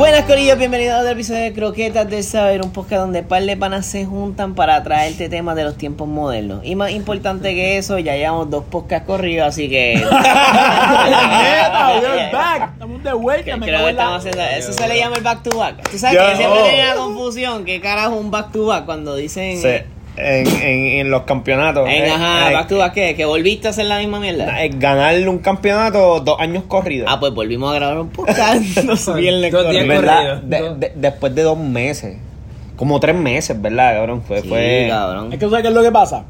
Buenas corillos, bienvenidos a otro episodio de Croquetas del Saber, un podcast donde par de panas se juntan para traerte temas de los tiempos modernos. Y más importante que eso, ya llevamos dos podcasts corridos, así que... Neta, we're back. Estamos de vuelta. Creo me que estamos haciendo, eso se le llama el back to back. Tú sabes que siempre oh. tenía la confusión, ¿qué carajo un back to back cuando dicen... En, en, en los campeonatos. En, eh, ajá, eh, back to back, ¿qué? ¿Que volviste a hacer la misma mierda? eh, ganar un campeonato dos años corridos. Ah, pues volvimos a grabar un podcast los viernes Dos días corridos. ¿Verdad? corrido. De- de- después de dos meses. Como tres meses, ¿verdad, cabrón? Fue, Sí, fue... cabrón. Es que tú sabes qué es lo que pasa.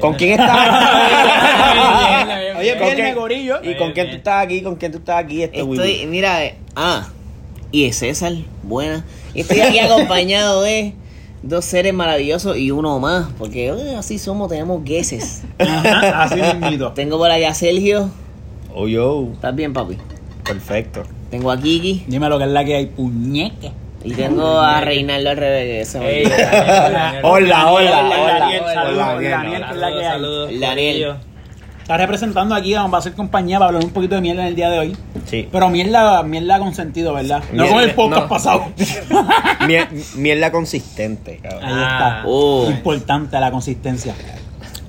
¿Con quién estás? Oye, ¿Con quién- gorillo. ¿Y con quién tú estás aquí? ¿Con quién tú estás aquí? Este Estoy, mira, eh, ah, y es César, buena. Y estoy aquí acompañado de dos seres maravillosos y uno más, porque eh, así somos, tenemos gueses. Así mismito. Tengo por allá a Sergio, Oh, yo. ¿estás bien, papi? Perfecto. Tengo a Kiki Dime lo que es la que hay, puñeque. y tengo a Reinaldo al revés. Hola, hola, Hola, hola. Daniel, Hola, saludos, Daniel. Está representando aquí, vamos a hacer compañía para hablar un poquito de mierda en el día de hoy. Sí. Pero mierda, mierda con sentido, ¿verdad? No Mierda- con el podcast no. pasado. Miel- Mierda consistente, cabrón. Ahí Ah. está. Oh. Importante la consistencia.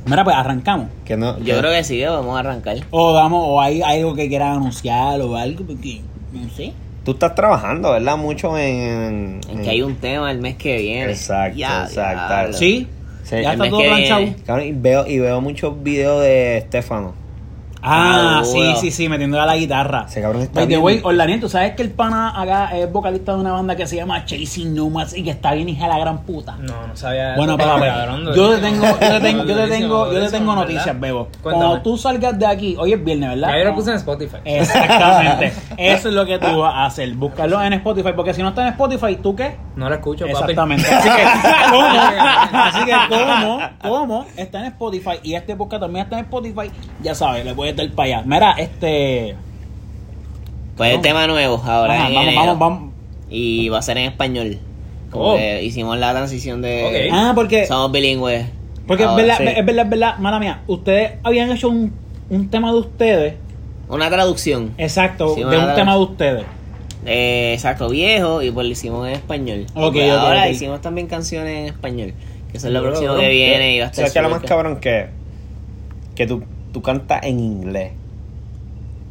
Mira, pues arrancamos. Que no, Yo creo que sí, vamos a arrancar. O damos, o hay algo que quieran anunciar o algo, porque no sé. Tú estás trabajando, ¿verdad? Mucho en... En que hay un tema el mes que viene. Exacto, exacto. ¿Sí? Sí, ya está todo planchado. y veo, y veo muchos videos de Estefano. Ah, sí, sí, sí, metiéndole a la guitarra. Ese cabrón está By the bien. way, Orlaniel, tú sabes que el pana acá es vocalista de una banda que se llama Chasing Nomads y que está bien hija de la gran puta. No, no sabía. Bueno, papá, cabrón, yo te tengo, yo te tengo, yo te tengo, yo te tengo noticias, Bebo. Cuéntame. Cuando tú salgas de aquí, hoy es viernes, ¿verdad? Ya yo lo puse en Spotify. Exactamente. Eso es lo que tú vas a hacer. Búscalo en Spotify, porque si no está en Spotify, ¿tú qué? No lo escucho, papi. Exactamente. Así que, ¿cómo? Así que, ¿cómo? ¿Cómo? Está en Spotify y este podcast también está en Spotify. Ya sabes, le puedes dar para allá. Mira, este. Pues el tema nuevo ahora. Ajá, en vamos, enero. vamos, vamos. Y va a ser en español. Como Oh. que hicimos la transición de. Ok. Ah, porque. Somos bilingües. Porque es verdad, sí. es verdad, es verdad, mala mía. Ustedes habían hecho un, un tema de ustedes. Una traducción. Exacto, Sí, de un tema de ustedes. Eh, exacto, viejo. Y pues lo hicimos en español. Ok, Y pues ok, ahora hicimos también canciones en español. Que eso es lo próximo que viene. Y va a estar ¿Sabes qué es lo más cabrón que Que tú, tú cantas en inglés.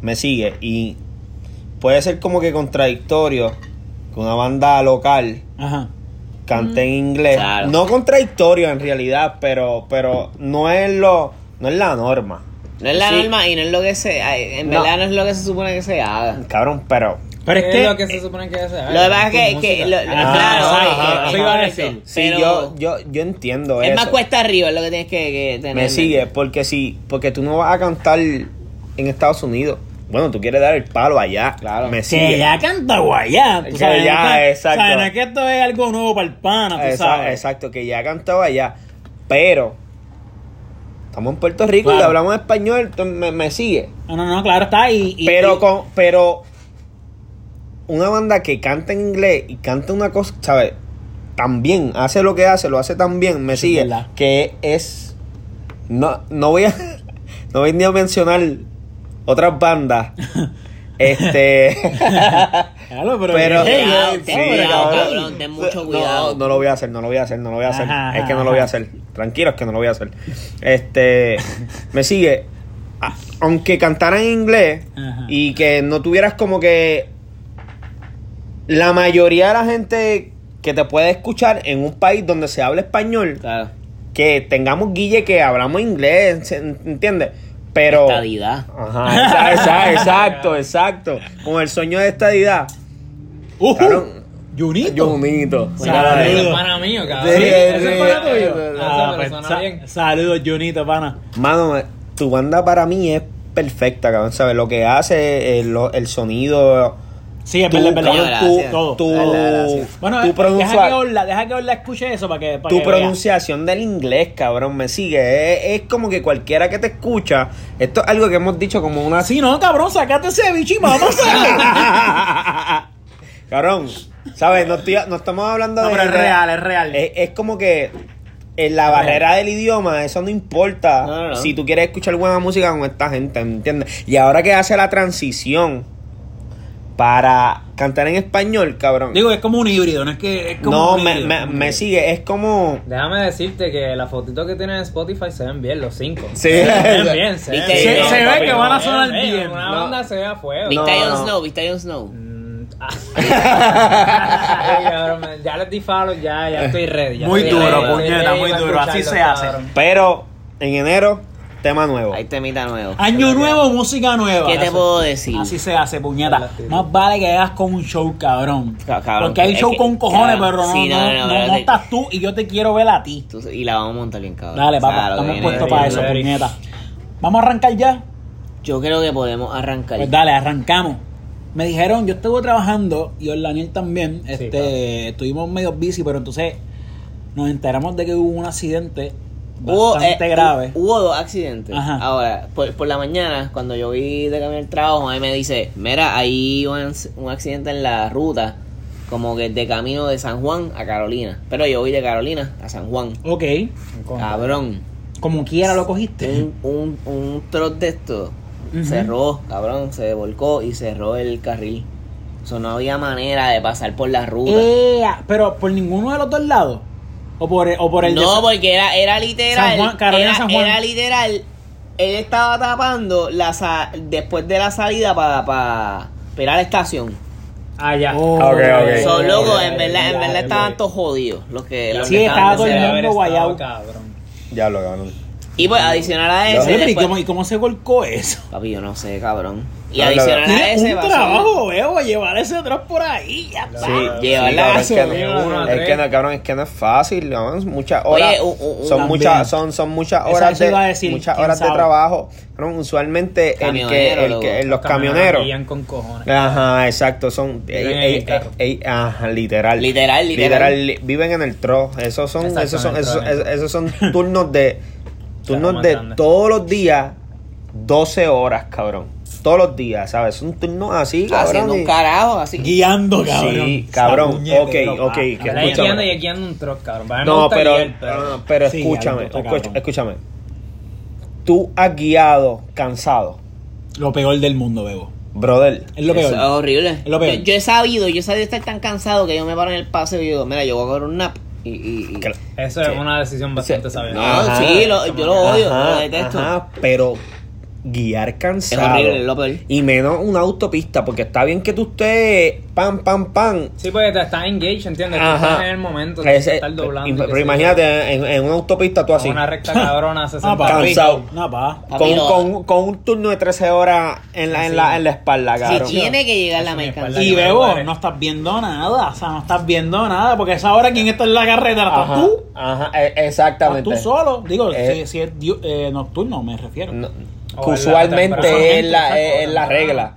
Me sigue. Y puede ser como que contradictorio que una banda local Ajá. cante en inglés. Claro. No contradictorio en realidad, pero, pero no es lo, no es la norma. No es la Sí. norma y no es lo que se. En No. verdad no es lo que se supone que se haga. Cabrón, pero. Pero es ¿Qué que. es lo que se supone que haga? Lo que pasa es que. Que lo- Ajá, claro, ajá, ajá, eso iba a decir. Sí, pero yo, yo, yo entiendo es eso. más cuesta arriba es lo que tienes que, que tener. Me sigue, porque si, porque tú no vas a cantar en Estados Unidos. Bueno, tú quieres dar el palo allá. Claro. Me Que sigue. ya canta guayá. Que sabes, ya, no es- exacto. sabes, es que esto es algo nuevo para el pana, tú Esa- sabes. exacto, que ya cantaba allá. Pero estamos en Puerto Rico y Claro. hablamos español, entonces me, me sigue. No, no, no, claro está. Y, y- pero y- con, pero una banda que canta en inglés y canta una cosa, ¿sabes? También hace lo que hace, lo hace tan bien, me Sí, sigue. verdad. Que es no, no voy a no voy ni a mencionar otras bandas. este Claro, pero, pero hey, hey, cuidado, hey. cabrón, ten mucho No, cuidado. No, lo voy a hacer, no lo voy a hacer, no lo voy a hacer. Ajá, es que no lo voy a hacer. Tranquilos que no lo voy a hacer. Este, me sigue. Aunque cantara en inglés Ajá. y que no tuvieras como que la mayoría de la gente que te puede escuchar en un país donde se habla español, Claro. que tengamos guille que hablamos inglés, ¿se- ¿entiendes? Pero Estadidad. Ajá, esa- exacto, exacto. Con el sueño de estadidad. Ujú. Cabrón, Junito. Bonito. Saludos. Ese es pana mío, cabrón. Sí, ¿Ese sí, es pana tuyo? Ah, pues, suena sa- bien. saludos, Junito, pana. Mano, tu banda para mí es perfecta, cabrón. ¿Sabes? Lo que hace, el, el sonido. Sí, es verdad, es verdad. tu, Todo. tu, Verdad, gracias. Bueno, tu eh, pronuncia- deja que Orla, deja que Orla escuche eso para que, para tu que vea. pronunciación del inglés, cabrón, me sigue. Es, es como que cualquiera que te escucha. Esto es algo que hemos dicho como una. Sí, no, cabrón, sacate ese bicho y vamos a cabrón, ¿sabes? No, estoy- no estamos hablando No, de. pero es real, es real. Es, es como que en la barrera del idioma, eso no importa. No, no, no. Si tú quieres escuchar buena música con esta gente, ¿me entiendes? Y ahora que hace la transición para cantar en español, cabrón. Digo, es como un híbrido, no es que es como no, un me, híbrido, me, me sigue, es como... Déjame decirte que las fotitos que tienen en Spotify se ven bien, los cinco. Sí. Se ven bien, se ven bien. se- se ve que van a sonar eh, bien. Una No. banda se ve a fuego. ¿Viste a No, no. Snow? ¿Viste a Jon Snow? Mm, ah. Ay, cabrón, me- ya les di follow, ya, ya estoy ready. ya Muy estoy duro, puñeta, muy duro, así se hace. Pero en enero, tema nuevo. Hay temita nuevo. Año nuevo, música nueva. ¿Qué te puedo decir? Así se hace, puñeta. Más vale que hagas con un show, cabrón. Ca- cabrón, Porque hay show que- con cojones, cabrón, pero no, no, no, no, no, pero no de- estás tú y yo te quiero ver a ti. Tú- y la vamos a montar bien, cabrón. Dale, O sea, papá, estamos puestos es para eso, puñeta. Vamos a arrancar ya. Yo creo que podemos arrancar. Pues dale, arrancamos. Me dijeron, yo estuve trabajando y Orlaniel también. Este, claro. estuvimos medio busy, pero entonces nos enteramos de que hubo un accidente Hubo, bastante eh, grave. hu- Hubo dos accidentes. Ajá. Ahora, por, por la mañana, cuando yo vi de camino al trabajo, ahí me dice, mira, hay un, un accidente en la ruta, como que de camino de San Juan a Carolina. Pero yo voy de Carolina a San Juan. Ok, Cabrón. como quiera lo cogiste. Un, un, un trot de esto cerró, cabrón, se volcó y cerró el carril. Eso no había manera de pasar por la ruta. Eh, pero por ninguno de los dos lados. O por, o por el no, porque era, era literal. San Juan, Carolina, era, San Juan. era literal. Él estaba tapando la sa- después de la salida para pa, a la estación. Ah, ya. Oh, Ok, ok. Son ya, locos, ya, en verdad, en verdad estaban todos jodidos. Los que, los Sí, que estaba estaban todo el mundo cabrón. Ya lo cabrón. Y pues adicional a Oye, ¿y, después- cómo, ¿Y cómo se volcó eso? papi, yo no sé, cabrón. Y Habla, adicional a ese un trabajo, veo, llevar ese atrás por ahí, ya está. Sí, llevar sí, es que no- es que no, cabrón, es que no es fácil, son muchas horas, son También. muchas, son, son muchas horas de, decir, muchas horas de trabajo, cabrón, usualmente el que, el que, loco. los camioneros, con cojones. ajá, exacto, son, ey, ey, ey, ajá, literal, Literal, literal. li- viven en el tro, esos son, Exacto, esos son, esos, son turnos de, turnos de todos los días, 12 horas, cabrón, todos los días, ¿sabes? Son turnos así, cabrón, haciendo un carajo así. Guiando, cabrón. Sí, cabrón, Esa ok, ok, que escúchame. guiando y guiando un truck, cabrón. No, pero, guiar, pero- escúchame, cabrón. escúchame. Tú has guiado cansado, Lo peor del mundo, Bebo. brother. Es lo Eso peor. es horrible. Es lo peor. Yo, yo he sabido, yo he sabido estar tan cansado que yo me paro en el paseo y digo, mira, yo voy a coger un nap. Y, y, y- Que- Eso es Sí. una decisión bastante Sí. sabia. No, Ajá. sí, lo- yo lo odio, Ajá, lo detesto. ajá, pero guiar cansado. Es horrible. Y menos una autopista, porque está bien que tú estés pam, pam, pam. Sí, porque te estás engaged, ¿entiendes? Tú Ajá. estás en el momento, Ese- estar doblando. y- pero imagínate, en, en una autopista tú así. Una recta cabrona, 60 Ah, pa. pico. Cansado. No, pa. Con, con, con un turno de 13 horas en la, en la, en la espalda, si cabrón. tiene que llegar la mercancía. Y Bebo, no estás viendo nada. O sea, no estás viendo nada. Porque a esa hora, ¿quién está en la carretera? ¿Estás Ajá, tú? ajá, e- ¿Estás exactamente. tú solo? Digo, Eh. si, si es eh, nocturno, me refiero. No, que en la usualmente es la, es, es la regla.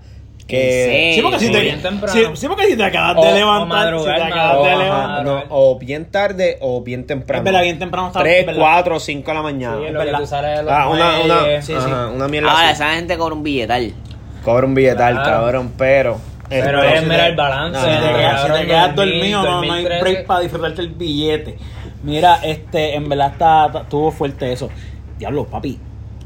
Que, Sí, porque si te, bien temprano. sí, sí, porque si te acabas O- de o levantar, si madrugar, te acabas o, de levantar. no, o bien tarde o bien temprano. Es verdad, bien temprano está 3, es verdad. 4, 5 de la mañana. Sí, es lo que verdad. tú sales de los Ah, una, una, sí, ajá, una mierda Ahora, esa gente cobra un billetal. Cobra un billetal, Claro. cabrón, pero... Pero es mira el balance. Si quedas, si te quedas 2000, dormido, no, no hay 2013. break para disfrutarte el billete. Mira, este, en verdad está, está- estuvo fuerte eso. Diablo, papi.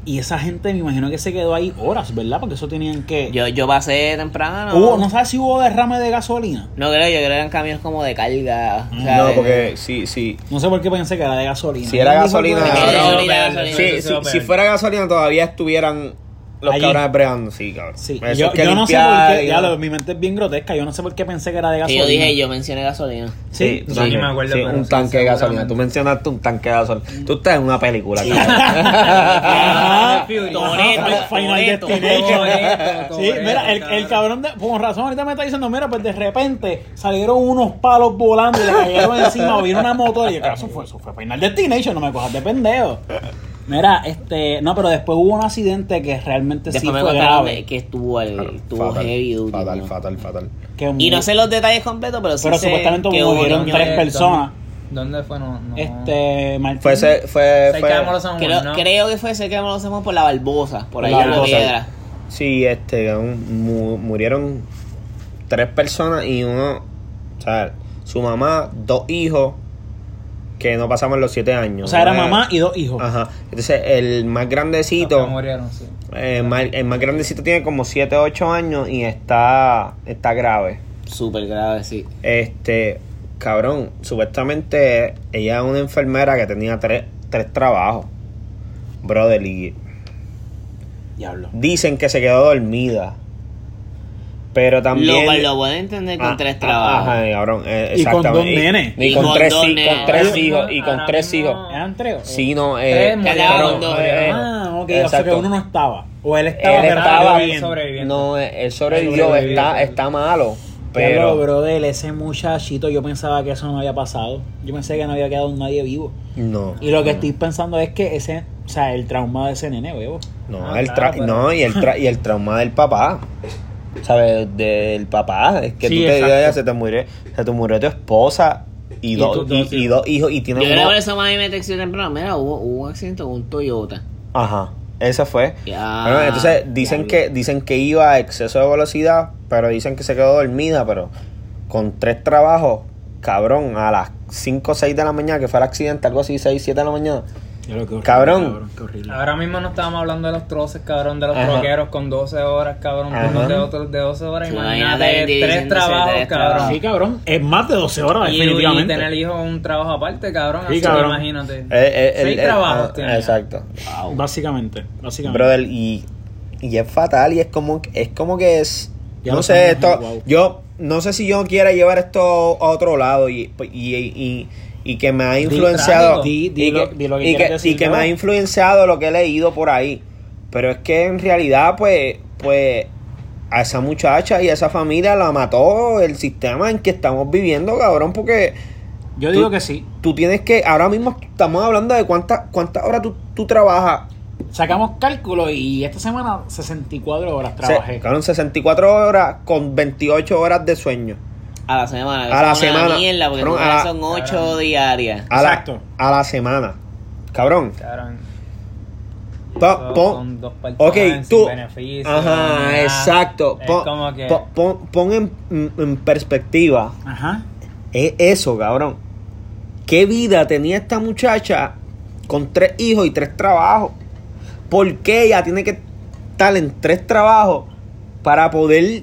Y esa gente me imagino que se quedó ahí horas, ¿verdad? Porque eso tenían que. Yo, yo pasé temprano. Hubo, ¿No sabes si hubo derrame de gasolina? No creo, yo creo que eran camiones como de carga. o sea, No, porque sí, sí. No sé por qué pensé que era de gasolina. Si era ¿Quién dijo gasolina, si fuera gasolina todavía estuvieran los Allí. cabrones bregando, sí, cabrón. Sí, Eso yo, es que yo no sé por qué. y- Ya, lo- mi mente es bien grotesca. Yo no sé por qué pensé que era de gasolina. yo dije, yo mencioné gasolina. Sí, sí, también. me acuerdo, Sí, un sí, tanque de gasolina. Tú mencionaste un tanque de gasolina. Tú estás en una película. Toretto, Final Destination. Sí, mira, el, cabrón. el cabrón, de, por razón, ahorita me está diciendo, mira, pues de repente salieron unos palos volando y le cayeron encima o vino una moto y yo, eso fue, eso fue Final Destination, no me cojas de pendejo. Mira, este, no, pero después hubo un accidente que realmente Después sí fue grave. que estuvo, el, estuvo Fatal, heavy duty. Fatal, ¿no? fatal, fatal. que Y no sé los detalles completos, pero sí Pero sé supuestamente que murieron tres ¿Dónde- personas. ¿Dónde fue? No, no. Este, Martín. Fue, ese- fue, Cerca fue, de Molo San Juan, Creo, ¿no? creo que fue cerca de lo hacemos por la Barbosa, por allá la en la piedra. Sí, este, un- mu- murieron tres personas y uno, o sea, su mamá, dos hijos que no pasamos los 7 años. O sea, era mamá y dos hijos. Ajá. Entonces, el más grandecito, murieron, sí. eh, el más grandecito tiene como 7 8 años y está, está grave. Súper grave, sí. Este, cabrón, supuestamente ella es una enfermera que tenía tres, tres trabajos. Brother, y Diablo. dicen que se quedó dormida. Pero también. Lo, lo puedo entender con Ah, tres ah, trabajos. Ajá, cabrón. eh, Y con exactamente. dos nenes. Y, Y con, con tres, con tres hijos. Y con tres hijos. ¿Eran tres? Sí, no. Eh, Tres cabrón, dos eh. Ah, ok. O exacto. sea que uno no estaba. O él estaba, Él estaba sobreviviendo. No, eh, él sobrevivió. Está, está malo. Pero, Pero. brother, ese muchachito, yo pensaba que eso no había pasado. Yo pensé que no había quedado nadie vivo. No. Y lo que estoy pensando es que ese, o sea, el trauma de ese nene, huevo. No, Ah, el claro, tra- pero- no y, el tra- y el trauma del papá. ¿Sabes? Del papá. Es que Sí, tú te digas, se te murió, se te murió tu esposa y, Y dos, y, dos y hijos. dos hijos y Yo tiene creo que eso mami me textió temprano. Mira, hubo, hubo un accidente con un Toyota. Ajá. Ese fue. Ya, Bueno, entonces dicen diablo. que dicen que iba a exceso de velocidad, pero dicen que se quedó dormida, pero con tres trabajos, cabrón, a las 5 o 6 de la mañana, que fue el accidente, algo así, 6, 7 de la mañana. Cabrón. qué horrible. Ahora mismo no estábamos hablando de los troces, cabrón, de los Ajá. troqueros con 12 horas, cabrón, turnos de, otros de 12 horas. Sí, Imagínate, imagínate tres trabajos, tres cabrón. Sí, cabrón. Es más de 12 horas, Y, y definitivamente. tener hijo un trabajo aparte, cabrón. Sí, así que cabrón. imagínate. Eh, eh, el- Seis el- trabajos ah, tenía. Exacto. Básicamente, básicamente. Brother, y, y es fatal y es como, es como que es... Ya no sé, esto, wow. yo no sé si yo quiera llevar esto a otro lado y, y, y, y que me ha influenciado Di- di y lo- que, di lo que y quieres que- decir, y que me ha influenciado lo que he leído por ahí. Pero es que en realidad, pues, pues, a esa muchacha y a esa familia la mató el sistema en que estamos viviendo, cabrón, porque Yo digo tú- que sí. tú tienes que, ahora mismo estamos hablando de cuántas cuántas horas tú, tú trabajas Sacamos cálculo y esta semana 64 horas Se- trabajé. cabrón, 64 horas con 28 horas de sueño. A la semana. A la semana. Mierda, porque Cabrón, tú sabes, a la- son ocho diarias. A la, Exacto. a la semana. Cabrón. Cabrón. Pon- dos ok, tú. beneficios, Ajá, exacto. Pon, como que. pon- pon- pon en, en perspectiva Ajá. es eso, cabrón. ¿Qué vida tenía esta muchacha con tres hijos y tres trabajos? ¿Por qué ella tiene que estar en tres trabajos para poder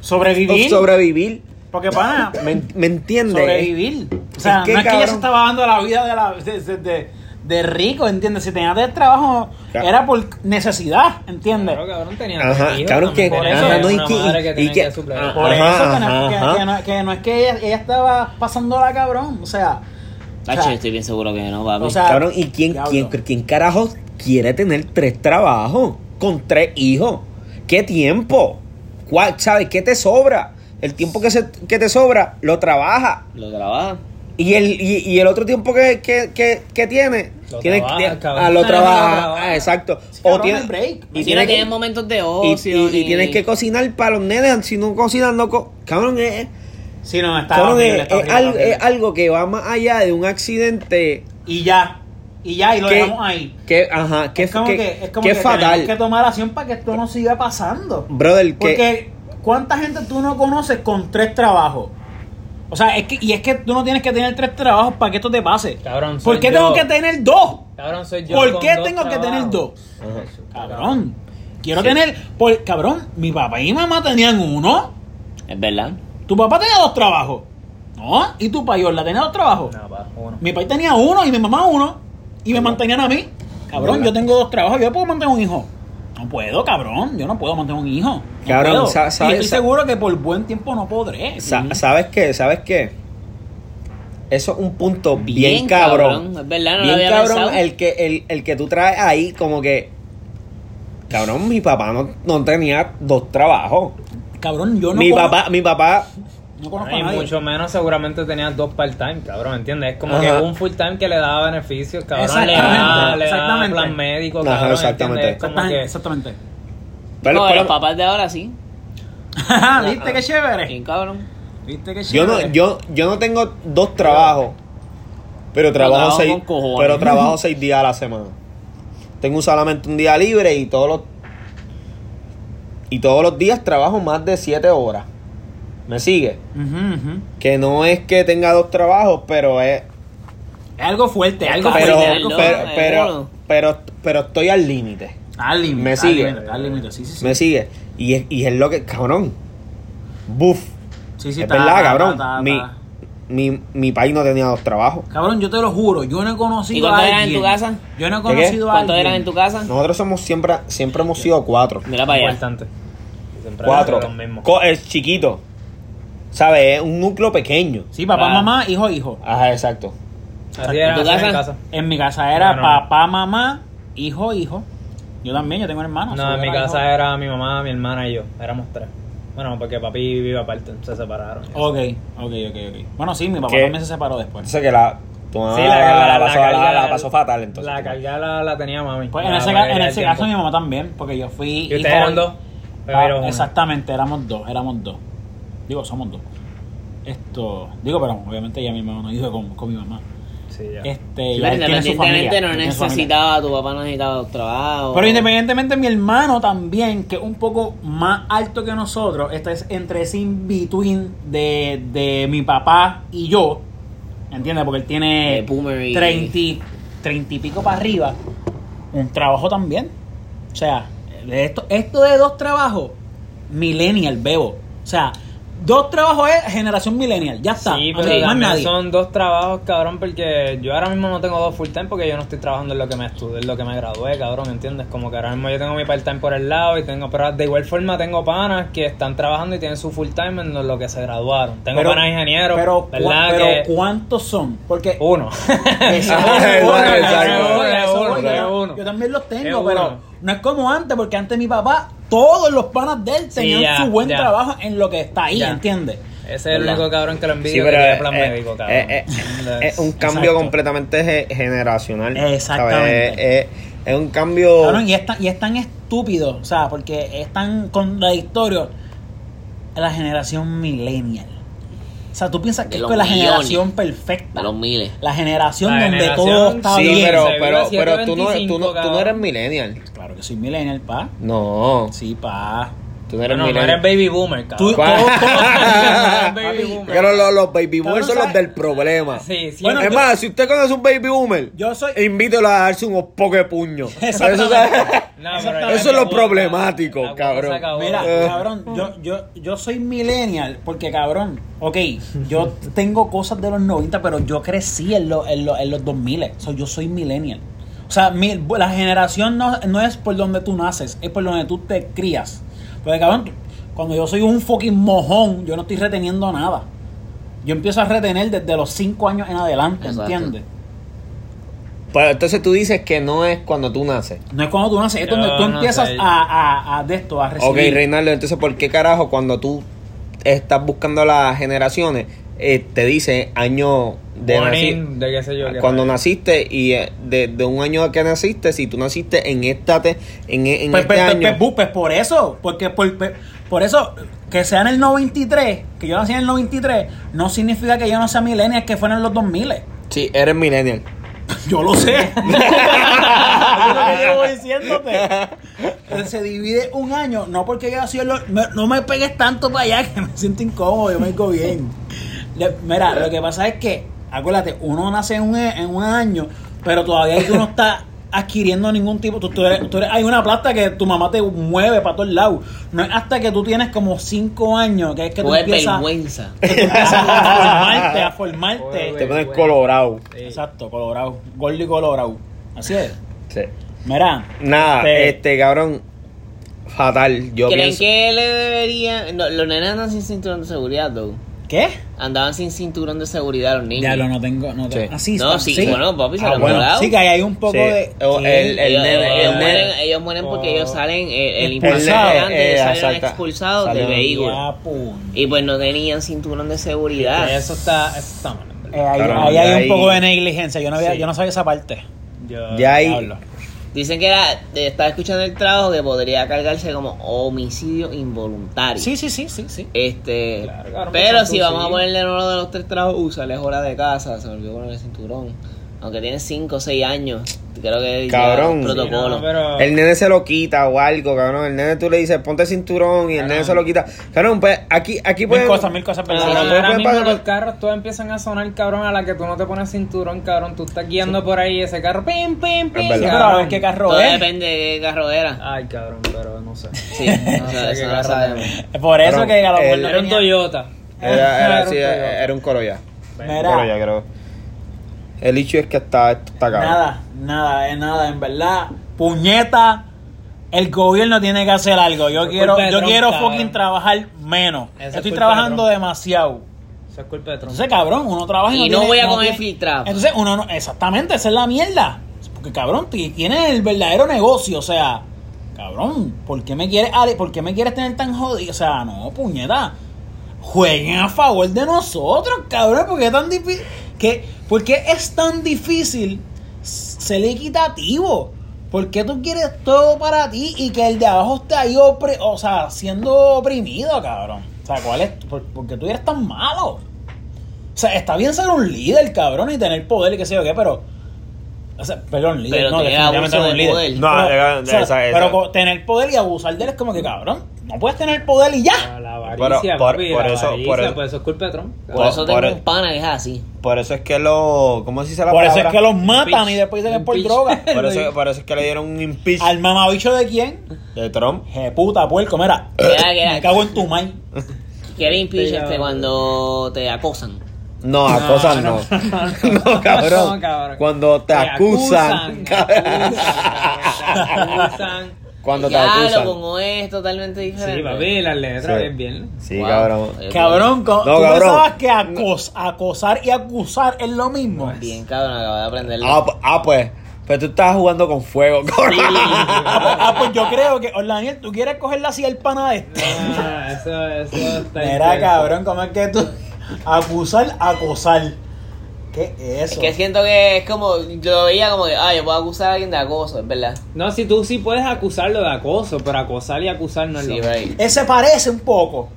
Sobrevivir. sobrevivir? Porque para ¿Me, me entiendes? sobrevivir. O sea, Es que, no es que ella se estaba dando la vida de, la, de, de- de- de rico, ¿entiendes? Si tenía de trabajo, Claro. era por necesidad, ¿entiendes? Claro, cabrón, tenía Ajá, tres hijos cabrón, que- por ajá, eso no, y que- y- Por eso que no, es que ella, ella estaba pasándola cabrón, o sea... o sea, Tacho, estoy bien seguro que no, papi. O sea, Cabrón, ¿y quién, quién, quién carajos quiere tener tres trabajos con tres hijos? ¿Qué tiempo? ¿Cuál, ¿Sabes qué te sobra? El tiempo que, se, que te sobra lo trabaja. Lo trabaja. Y el, y, y el otro tiempo que, que, que, que tiene, Lo tiene, trabaja, tiene- ah, lo trabaja. Ah, exacto. cabrón, tiene, break. y tiene que, momentos de y, ocio. y- tienes que cocinar para los nenes. Si no cocinas, no. co- cabrón, es, Sí, no, está cabrón, horrible, es, está es horrible, algo, es que va más allá de un accidente. Y ya, y ya, y lo que- dejamos ahí. Que, ajá, que, es como que- que, es como que que fatal. tenemos que tomar acción para que esto no siga pasando. Brother, que. Porque, ¿cuánta gente tú no conoces con tres trabajos? O sea, es que, y es que tú no tienes que tener tres trabajos para que esto te pase. Cabrón, ¿Por soy qué yo. tengo que tener dos? Cabrón, soy yo. ¿Por con qué dos tengo que tener dos? Cabrón. Quiero Sí. tener. Por, cabrón, mi papá y mi mamá tenían uno. Es verdad. Tu papá tenía dos trabajos. ¿No? Y tu payola tenía dos trabajos. No, pa, uno. Mi papá tenía uno y mi mamá uno. Y me mantenían a mí. Cabrón, yo tengo dos trabajos. Yo puedo mantener un hijo. No puedo, cabrón. Yo no puedo mantener un hijo. No Cabrón, puedo. sa- y sabes- estoy seguro que por buen tiempo no podré. Sa- ¿Sabes qué? ¿Sabes qué? Eso es un punto bien, Bien cabrón. cabrón, es verdad, no lo bien había cabrón pensado. el que, el, el que tú traes ahí como que... Cabrón, mi papá no, no tenía dos trabajos. Cabrón, yo no mi papá, mi papá... No conozco Y a nadie. mucho menos seguramente tenía dos part-time, cabrón, ¿entiendes? Es como Ajá. que un full-time que le daba beneficios, cabrón, le Exactamente, le da exactamente. plan médico, Ajá, cabrón, exactamente. ¿entiendes? Es como Exactamente. que... exactamente. Pero- no, pero- los papás de ahora sí. ¿Viste qué chévere? Bien cabrón. ¿Viste qué yo, chévere? no, yo, yo no tengo dos trabajos, pero trabajo, trabajo seis, pero trabajo seis días a la semana. Tengo solamente un día libre y todos los... Y todos los días trabajo más de siete horas. ¿Me sigue? Ujú. Que no es que tenga dos trabajos, pero es Es algo fuerte, algo Pero, fuerte. Pero- algo pero, pero, pero, pero estoy al límite. Al límite. Me al sigue. límite, Al límite, sí, sí, sí. Me sigue. Y es, y es lo que, cabrón. Buf. Sí, sí, es verdad, está, cabrón. mi, mi, mi país no tenía dos trabajos. Cabrón, yo te lo juro, yo no he conocido ¿Y cuántos a eran alguien. en tu casa? Yo no he conocido a ¿Cuántos eran en tu casa? Nosotros somos siempre, siempre hemos sido cuatro. Mira para allá. Cuatro. los mismos. Co- es chiquito. ¿Sabes? Es un núcleo pequeño. Sí, papá, Ah. mamá, hijo, hijo. Ajá, exacto. Así era ¿En tu así era en casa. En mi casa era No, no. papá, mamá, hijo, hijo. Yo también, yo tengo hermanos. No, en mi casa era mi mamá, mi hermana y yo. Éramos tres. Bueno, porque papi vive aparte, se separaron. Ok, ok, ok, ok. Bueno, sí, mi papá ¿Qué? también se separó después. Entonces que la, tu mamá Sí, la, la, la la, la pasó, carga- la- la pasó fatal entonces. La carga la, la tenía mami. Pues en La ese, ca- mayoría en del ese tiempo. caso mi mamá también, porque yo fui... Y ustedes hijo- eran dos. Ah, exactamente, éramos dos, éramos dos. Digo, somos dos. Esto, digo, pero obviamente ya mi mamá no vive con, con mi mamá. Sí, ya. Este, Sí, ya familia. independientemente no necesitaba, tu papá no necesitaba trabajo. Pero independientemente mi hermano también, que es un poco más alto que nosotros, este es entre ese in-between de, de mi papá y yo, ¿entiendes? Porque él De tiene boomer y- 30, y- 30 y pico para arriba, un trabajo también. O sea, de esto, esto de dos trabajos, millennial, bebo. O sea, dos trabajos es generación millennial, ya está. Sí, pero más nadie. son dos trabajos, cabrón, porque yo ahora mismo no tengo dos full time porque yo no estoy trabajando en lo que me estudié, en lo que me gradué, cabrón, ¿entiendes? Como que ahora mismo yo tengo mi part time por el lado y tengo, pero de igual forma tengo panas que están trabajando y tienen su full time en lo que se graduaron. Tengo Pero- panas ingenieros, pero, ¿verdad? pero que ¿cuántos son? Porque uno. Yo- también los tengo, pero no es como antes, porque antes mi papá, todos los panas de él Sí, tenían ya, su buen ya. trabajo en lo que está ahí. ¿entiendes? Ese es el único cabrón que lo Sí, envidio pero que tiene es, plan es- médico, cabrón. es- es- es un cambio Exacto. completamente ge- generacional. ¿sabes? Exactamente. Es, es- es un cambio. Cabrón, y, es tan, y es tan estúpido, o sea, porque es tan contradictorio la generación millennial. O sea, tú piensas que es la generación perfecta. De los miles. La generación La donde generación, todo está sí, bien. pero, pero, pero tú, no, tú, no, 7.25, tú no eres millennial. Claro que soy millennial, pa. No, Sí, pa. Tú no eres No, no, no millennial. eres baby boomer, cabrón. Tú- baby boomer. Pero los, los baby boomers son los del problema. Sí, sí. Bueno, es más, si usted conoce un baby boomer, Yo soy- invítelo a darse unos pocos de puño. Eso, es lo problemático, la cabrón. Mira, Eh. cabrón, yo, yo, yo soy millennial porque, cabrón, ok, yo tengo cosas de los 90, pero yo crecí en, lo- en, lo- en los 2000. So, yo soy millennial. O sea, mi- la generación no, no es por donde tú naces, es por donde tú te crías. Porque, cabrón, cuando yo soy un fucking mojón, yo no estoy reteniendo nada. Yo empiezo a retener desde los 5 años en adelante, Exacto. ¿entiendes? Pues entonces tú dices que no es cuando tú naces. No es cuando tú naces, es donde tú no empiezas a, a, a de esto, a recibir. Ok, Reinaldo, entonces ¿por qué carajo cuando tú estás buscando las generaciones eh, te dice año de qué sé yo. qué cuando naciste y eh, de, de un año que naciste, si tú naciste en esta te- en, en Pues, este pues, pues, año, pues, pues por eso, porque por, por- por eso, que sea en el 93, que yo nací en el 93, no significa que yo no sea millennial, que fueron en los 2000. sí, eres millennial. Yo lo sé. Eso es lo que llevo diciéndote. Se divide un año, no porque yo así lo- me- no me pegues tanto para allá que me siento incómodo, yo me digo bien. Le- Mira, lo que pasa es que, acuérdate, uno nace en un, en un año, pero todavía tú no estás adquiriendo ningún tipo. Tú, tú eres- tú eres- hay una plata que tu mamá te mueve para todos lados. No es hasta que tú tienes como 5 años que es que tú Pues empiezas, vergüenza. que tú empiezas a formarte, a formarte. Te pones colorado. Sí. Exacto, colorado. Gordo y colorado. Así es. Sí. Mira. Nada, este, este, cabrón, fatal. Yo ¿Creen pienso. que le debería.? No, los nenes andan sin cinturón de seguridad, though. ¿Qué? Andaban sin cinturón de seguridad los niños. Ya lo no tengo. No, Sí. tengo. Así No, está, sí, bueno, papi, se Ah, lo han bueno, volado. Sí, que ahí hay un poco Sí. de. O ¿Qué? el- el ellos, ellos el mueren, ellos mueren porque ellos salen, el, el Expulsados. impulsante, Eh, salen expulsados del vehículo. Y pues no tenían cinturón de seguridad. Eso está, eso está mal. Eh, ahí, ahí hay ahí- un poco de negligencia. Yo no, había, Sí. yo no sabía esa parte. Yo- Ya hay. Diablo. Dicen que era, de- estaba escuchando el trabajo que podría cargarse como homicidio involuntario. Sí, sí, sí, sí, sí. Este, Claro, pero si vamos a ponerle uno de los tres trabajos, úsale hora de casa, se me olvidó poner el cinturón. Aunque tiene 5 o 6 años, creo que ya Cabrón. es protocolo. Sí, no, pero- El nene se lo quita o algo, cabrón. El nene tú le dices, ponte cinturón y el nene se lo quita. Cabrón, pues aquí, aquí Mil cosas, mil cosas Pero ahora mismo pasar- los carros todos empiezan a sonar, cabrón, a la que tú no te pones cinturón, cabrón. Tú estás guiando por ahí ese carro, pim, pim, pim. verdad. Sí, pero a ver qué carro Todo es. depende de qué carro era. Ay, cabrón, pero no sé. Sí, no sé, sé eso qué no sabemos. Es Por eso Cabrón, que a lo mejor Era un Toyota. Era, era, Era un sí, era un Corolla. Mira. Corolla, creo. El hecho es que está, esto está cabrón. Nada, nada, es nada, en verdad. Puñeta, el gobierno tiene que hacer algo. Yo quiero, yo Trump, quiero cabrón. fucking trabajar menos. Eso es Estoy trabajando de demasiado. Eso es culpa de Trump. Entonces, cabrón, uno trabaja y, Y no no tiene- voy a comer tiene- filtrado. Entonces, uno no, exactamente, esa es la mierda. Porque, cabrón, ti- tienes el verdadero negocio, o sea, cabrón, ¿por qué me quieres, ale- ¿por qué me quieres tener tan jodido? O sea, no, puñeta. Jueguen a favor de nosotros, cabrón, porque es tan difícil. Que, ¿Por qué es tan difícil ser equitativo? ¿Por qué tú quieres todo para ti y que el de abajo esté ahí, opre- o sea, siendo oprimido, cabrón? O sea, ¿cuál es? ¿Por, por qué tú eres tan malo? O sea, está bien ser un líder, cabrón, y tener poder y qué sé yo qué, pero. O sea, perdón, líder, Pero no, definitivamente abuso no de un líder. poder. No, pero, era- o sea, esa- esa- pero co- tener poder y abusar de él es como que, cabrón, no puedes tener poder y ya. Avaricia, por- papi, por la eso- avaricia, por eso- pues eso es culpa de Trump. Por Por- eso tengo por- un pana que es así. Por eso es que lo... ¿Cómo se dice la Por eso es que los matan Impeach. y después dicen que es por droga. Por eso, por eso es que le dieron un impeach ¿Al mamabicho de quién? de Trump. Je puta, puerco, mira. Me cago en tu maíz. Quiere impeach este cuando te acosan. No, acosan no. No, cabrón. No, cabrón. Cuando te, acusan. te acusan, te acusan. Cuando te ya lo acusan. como es totalmente diferente. Sí, papi, las letras, Sí. bien, bien. Sí, Wow. cabrón. Cabrón, co- No, ¿tú cabrón. pensabas que acos- acosar y acusar es lo mismo? Bien, cabrón, acabo de aprenderlo. Ah, pu- ah, pues. Pero tú estabas jugando con fuego, cabrón. Ah, pues, ah, pues yo creo que, Orlaniel, tú quieres cogerla así el pana de este. Ah, eso, eso está Mira, intenso. cabrón, ¿cómo es que tú? Acusar, acosar. ¿Qué es Es eso? que siento que es como, yo lo veía como que, ah, yo puedo acusar a alguien de acoso, es verdad. No, si tú sí puedes acusarlo de acoso, pero acosar y acusar no es Sí, lo mismo. right. Ese parece un poco.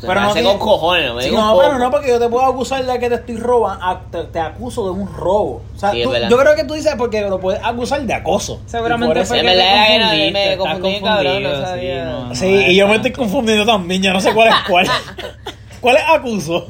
Se Pero me no hace tiene- con cojones, no me Sí, digo un no, poco. pero no, porque yo te puedo acusar de que te estoy robando, te, te acuso de un robo. O sea, Sí, es tú- verdad. yo creo que tú dices porque lo puedes acusar de acoso. Seguramente fue En que te era confundiste, me estás confundí, cabrón, no confundido, sabía. sí, no, no, Sí, y yo me estoy confundiendo también, yo no sé cuál es cuál. ¿Cuál es acuso?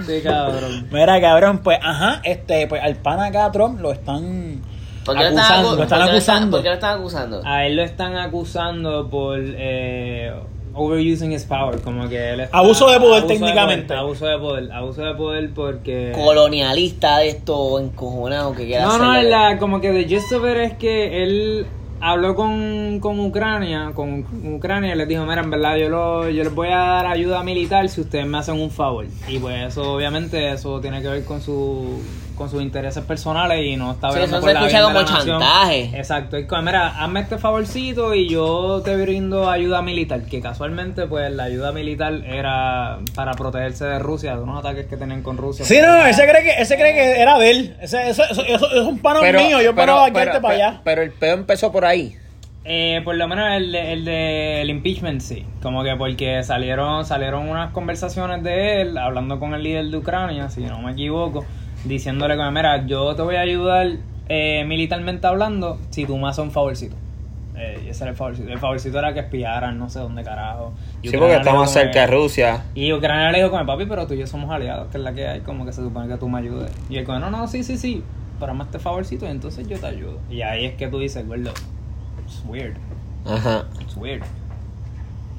Este cabrón. Mira, cabrón, pues, ajá, este, pues al pana acá Trump lo están ¿Por qué lo están, acusando, acu- lo están por qué acusando. ¿Por qué lo están acusando? A él lo están acusando por eh, overusing his power, como que él está- Abuso de poder abuso técnicamente. poder, abuso de poder, abuso de poder porque Colonialista de esto encojonado que quiere No, hacer. no, la, como que de gist of it es que él habló con, con Ucrania, con Ucrania y les dijo, mira, en verdad yo, lo, yo les voy a dar ayuda militar si ustedes me hacen un favor. Y pues eso, obviamente, eso tiene que ver con su con sus intereses personales y no está Sí, eso por se la escucha de como la nación. chantaje. Exacto, es como, mira, hazme este favorcito y yo te brindo ayuda militar, que casualmente pues la ayuda militar era para protegerse de Rusia, de unos ataques que tenían con Rusia. Sí, no, no, ese cree que, ese cree que era de él. Ese, eso, eso, eso, es un pano mío, yo paraba aquí pero, para allá. pero el pedo empezó por ahí. Eh, por lo menos el de, el de el impeachment sí, como que porque salieron salieron unas conversaciones de él hablando con el líder de Ucrania, si no me equivoco, diciéndole que mira, yo te voy a ayudar eh, militarmente hablando si tú me haces un favorcito. Eh, ese era el favorcito. El favorcito era que espiaran, no sé dónde carajo. Y Sí, Ucrania porque estamos como cerca de Rusia. Y Ucrania le dijo como papi, pero tú y yo somos aliados, que es la que hay, como que se supone que tú me ayudes. Y él como, no, no, sí, sí, sí, pero más este favorcito y entonces yo te ayudo. Y ahí es que tú dices, gordo, it's weird. Ajá. It's weird.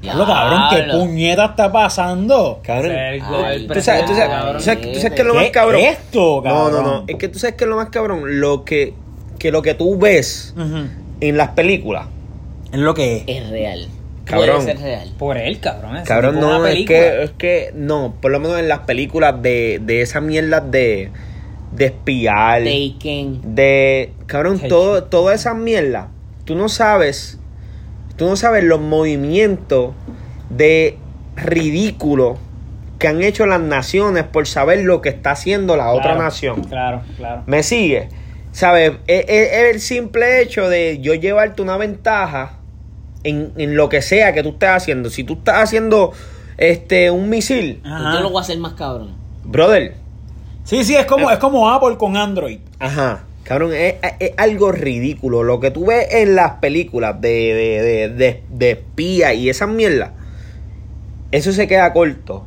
Diablo, cabrón, ¿qué puñeta está pasando? Cabrón. Ay, Tú sabes, tú sabes, cabrón. tú sabes- tú sabes que es lo ¿Qué más cabrón. es esto, No, cabrón? no, no. Es que tú sabes que es lo más cabrón. Lo que, que lo que tú ves en las películas. Es lo que es. Es real. Cabrón. Puede ser real. Por él, cabrón. Cabrón, no, es que, es que, no, por lo menos en las películas de, de esa mierda de, de espiar, Taken. de, cabrón, Taken. todo, toda esa mierda, tú no sabes, tú no sabes los movimientos de ridículo que han hecho las naciones por saber lo que está haciendo la otra nación. Claro, claro. ¿Me sigue? ¿Sabes? Es, es- es el simple hecho de yo llevarte una ventaja en, en lo que sea que tú estés haciendo. Si tú estás haciendo este un misil, Ajá. yo lo voy a hacer más cabrón. brother, Sí, sí, es como, es como Apple con Android. ajá, Cabrón, es, es algo ridículo. Lo que tú ves en las películas de, de, de, de, de espía y esas mierdas, eso se queda corto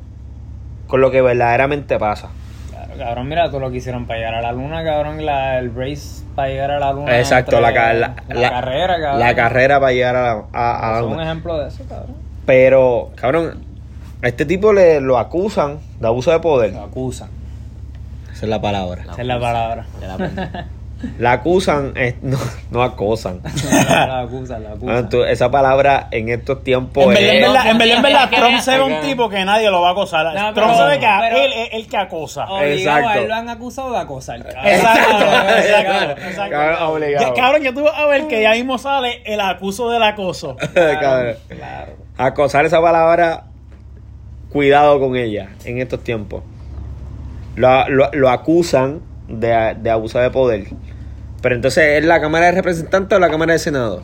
con lo que verdaderamente pasa. Claro, cabrón, mira todo lo que hicieron para llegar a la luna, cabrón, la, el race para llegar a la luna. Exacto, la, la, la la- carrera, cabrón. La carrera para llegar a la, a- a la Eso es un luna. ejemplo de eso, cabrón. Pero, cabrón, a este tipo le lo acusan de abuso de poder. Lo acusan. Esa es la palabra. Esa es la palabra. La acusan, eh, no, no acosan. la acusan, la acusan. tú- esa palabra en estos tiempos En verdad, en verdad, en verdad, en verdad, Es que- Trump se ve es un tipo que nadie lo va a acosar. No, Trump ve que pero- él es el que acosa. Obligado, Exacto. él lo han acusado de acosar. cabrón. Exacto, Cabrón, exacto, exacto. Cabrón, obligado. Ya, cabrón, ya tú vas a ver que ya mismo sale el acuso del acoso. Cabrón. Claro. Acosar esa palabra, cuidado con ella en estos tiempos. Lo, lo- lo acusan de, de abuso de poder. Pero entonces, ¿es la Cámara de Representantes o la Cámara de Senado?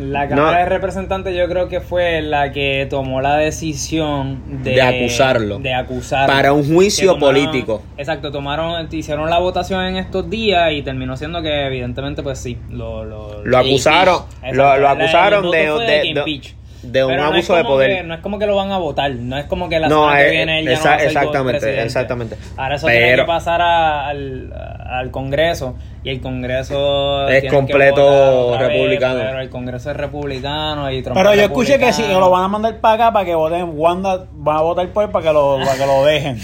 La Cámara No. de Representantes yo creo que fue la que tomó la decisión de, De acusarlo. De acusarlo. Para un juicio tomaron- político. Exacto, tomaron, hicieron la votación en estos días y terminó siendo que evidentemente pues sí, lo, lo, Lo acusaron, lo, lo acusaron de, de- de- un Pero no es abuso de poder. que- no es como que lo van a votar, no es como que la No, semana que eh, viene él ya no exa- va a ser exactamente, exactamente. Ahora eso tiene que pasar a- al, al Congreso y el Congreso Es que completo vez, republicano. pero el Congreso es republicano y Trump Pero es yo escuché que si lo van a mandar para acá para que voten, Wanda va a votar por él para que lo, para que lo dejen.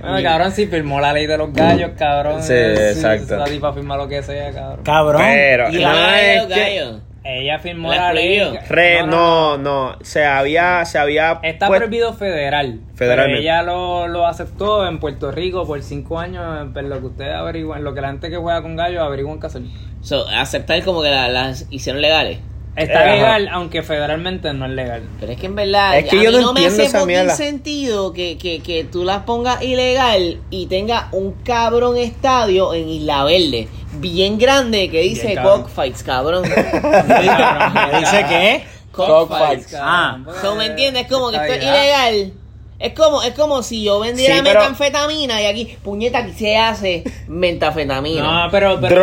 Bueno, cabrón, si firmó la ley de los gallos, cabrón. Sí, eh, exacto. Esa tipa firma lo que sea, cabrón. Cabrón. Pero- Y la- No, la de es los que- gallos. Ella firmó ¿La la ley. Re- no, no, se había, se había Está prohibido federal. Federalmente. Pero ella lo, lo aceptó en Puerto Rico por cinco años. Pero lo que ustedes averiguan, lo que la gente que juega con gallos averiguan que hacer. So, aceptar como que la- las hicieron legales. Está Ajá. legal, aunque federalmente no es legal. Pero es que en verdad, Es que a yo mí no no me hace esa mierda. sentido que, que, que tú las pongas ilegal y tenga un cabrón estadio en Isla Verde, bien grande, que dice cabrón. cockfights, cabrón. ¿Me dice qué? cockfights. Ah. So, ¿me entiendes? Es como que esto es bien. ilegal. Es como, es como si yo vendiera Sí, pero- metanfetamina y aquí, puñeta, aquí se hace metafetamina. No, pero. pero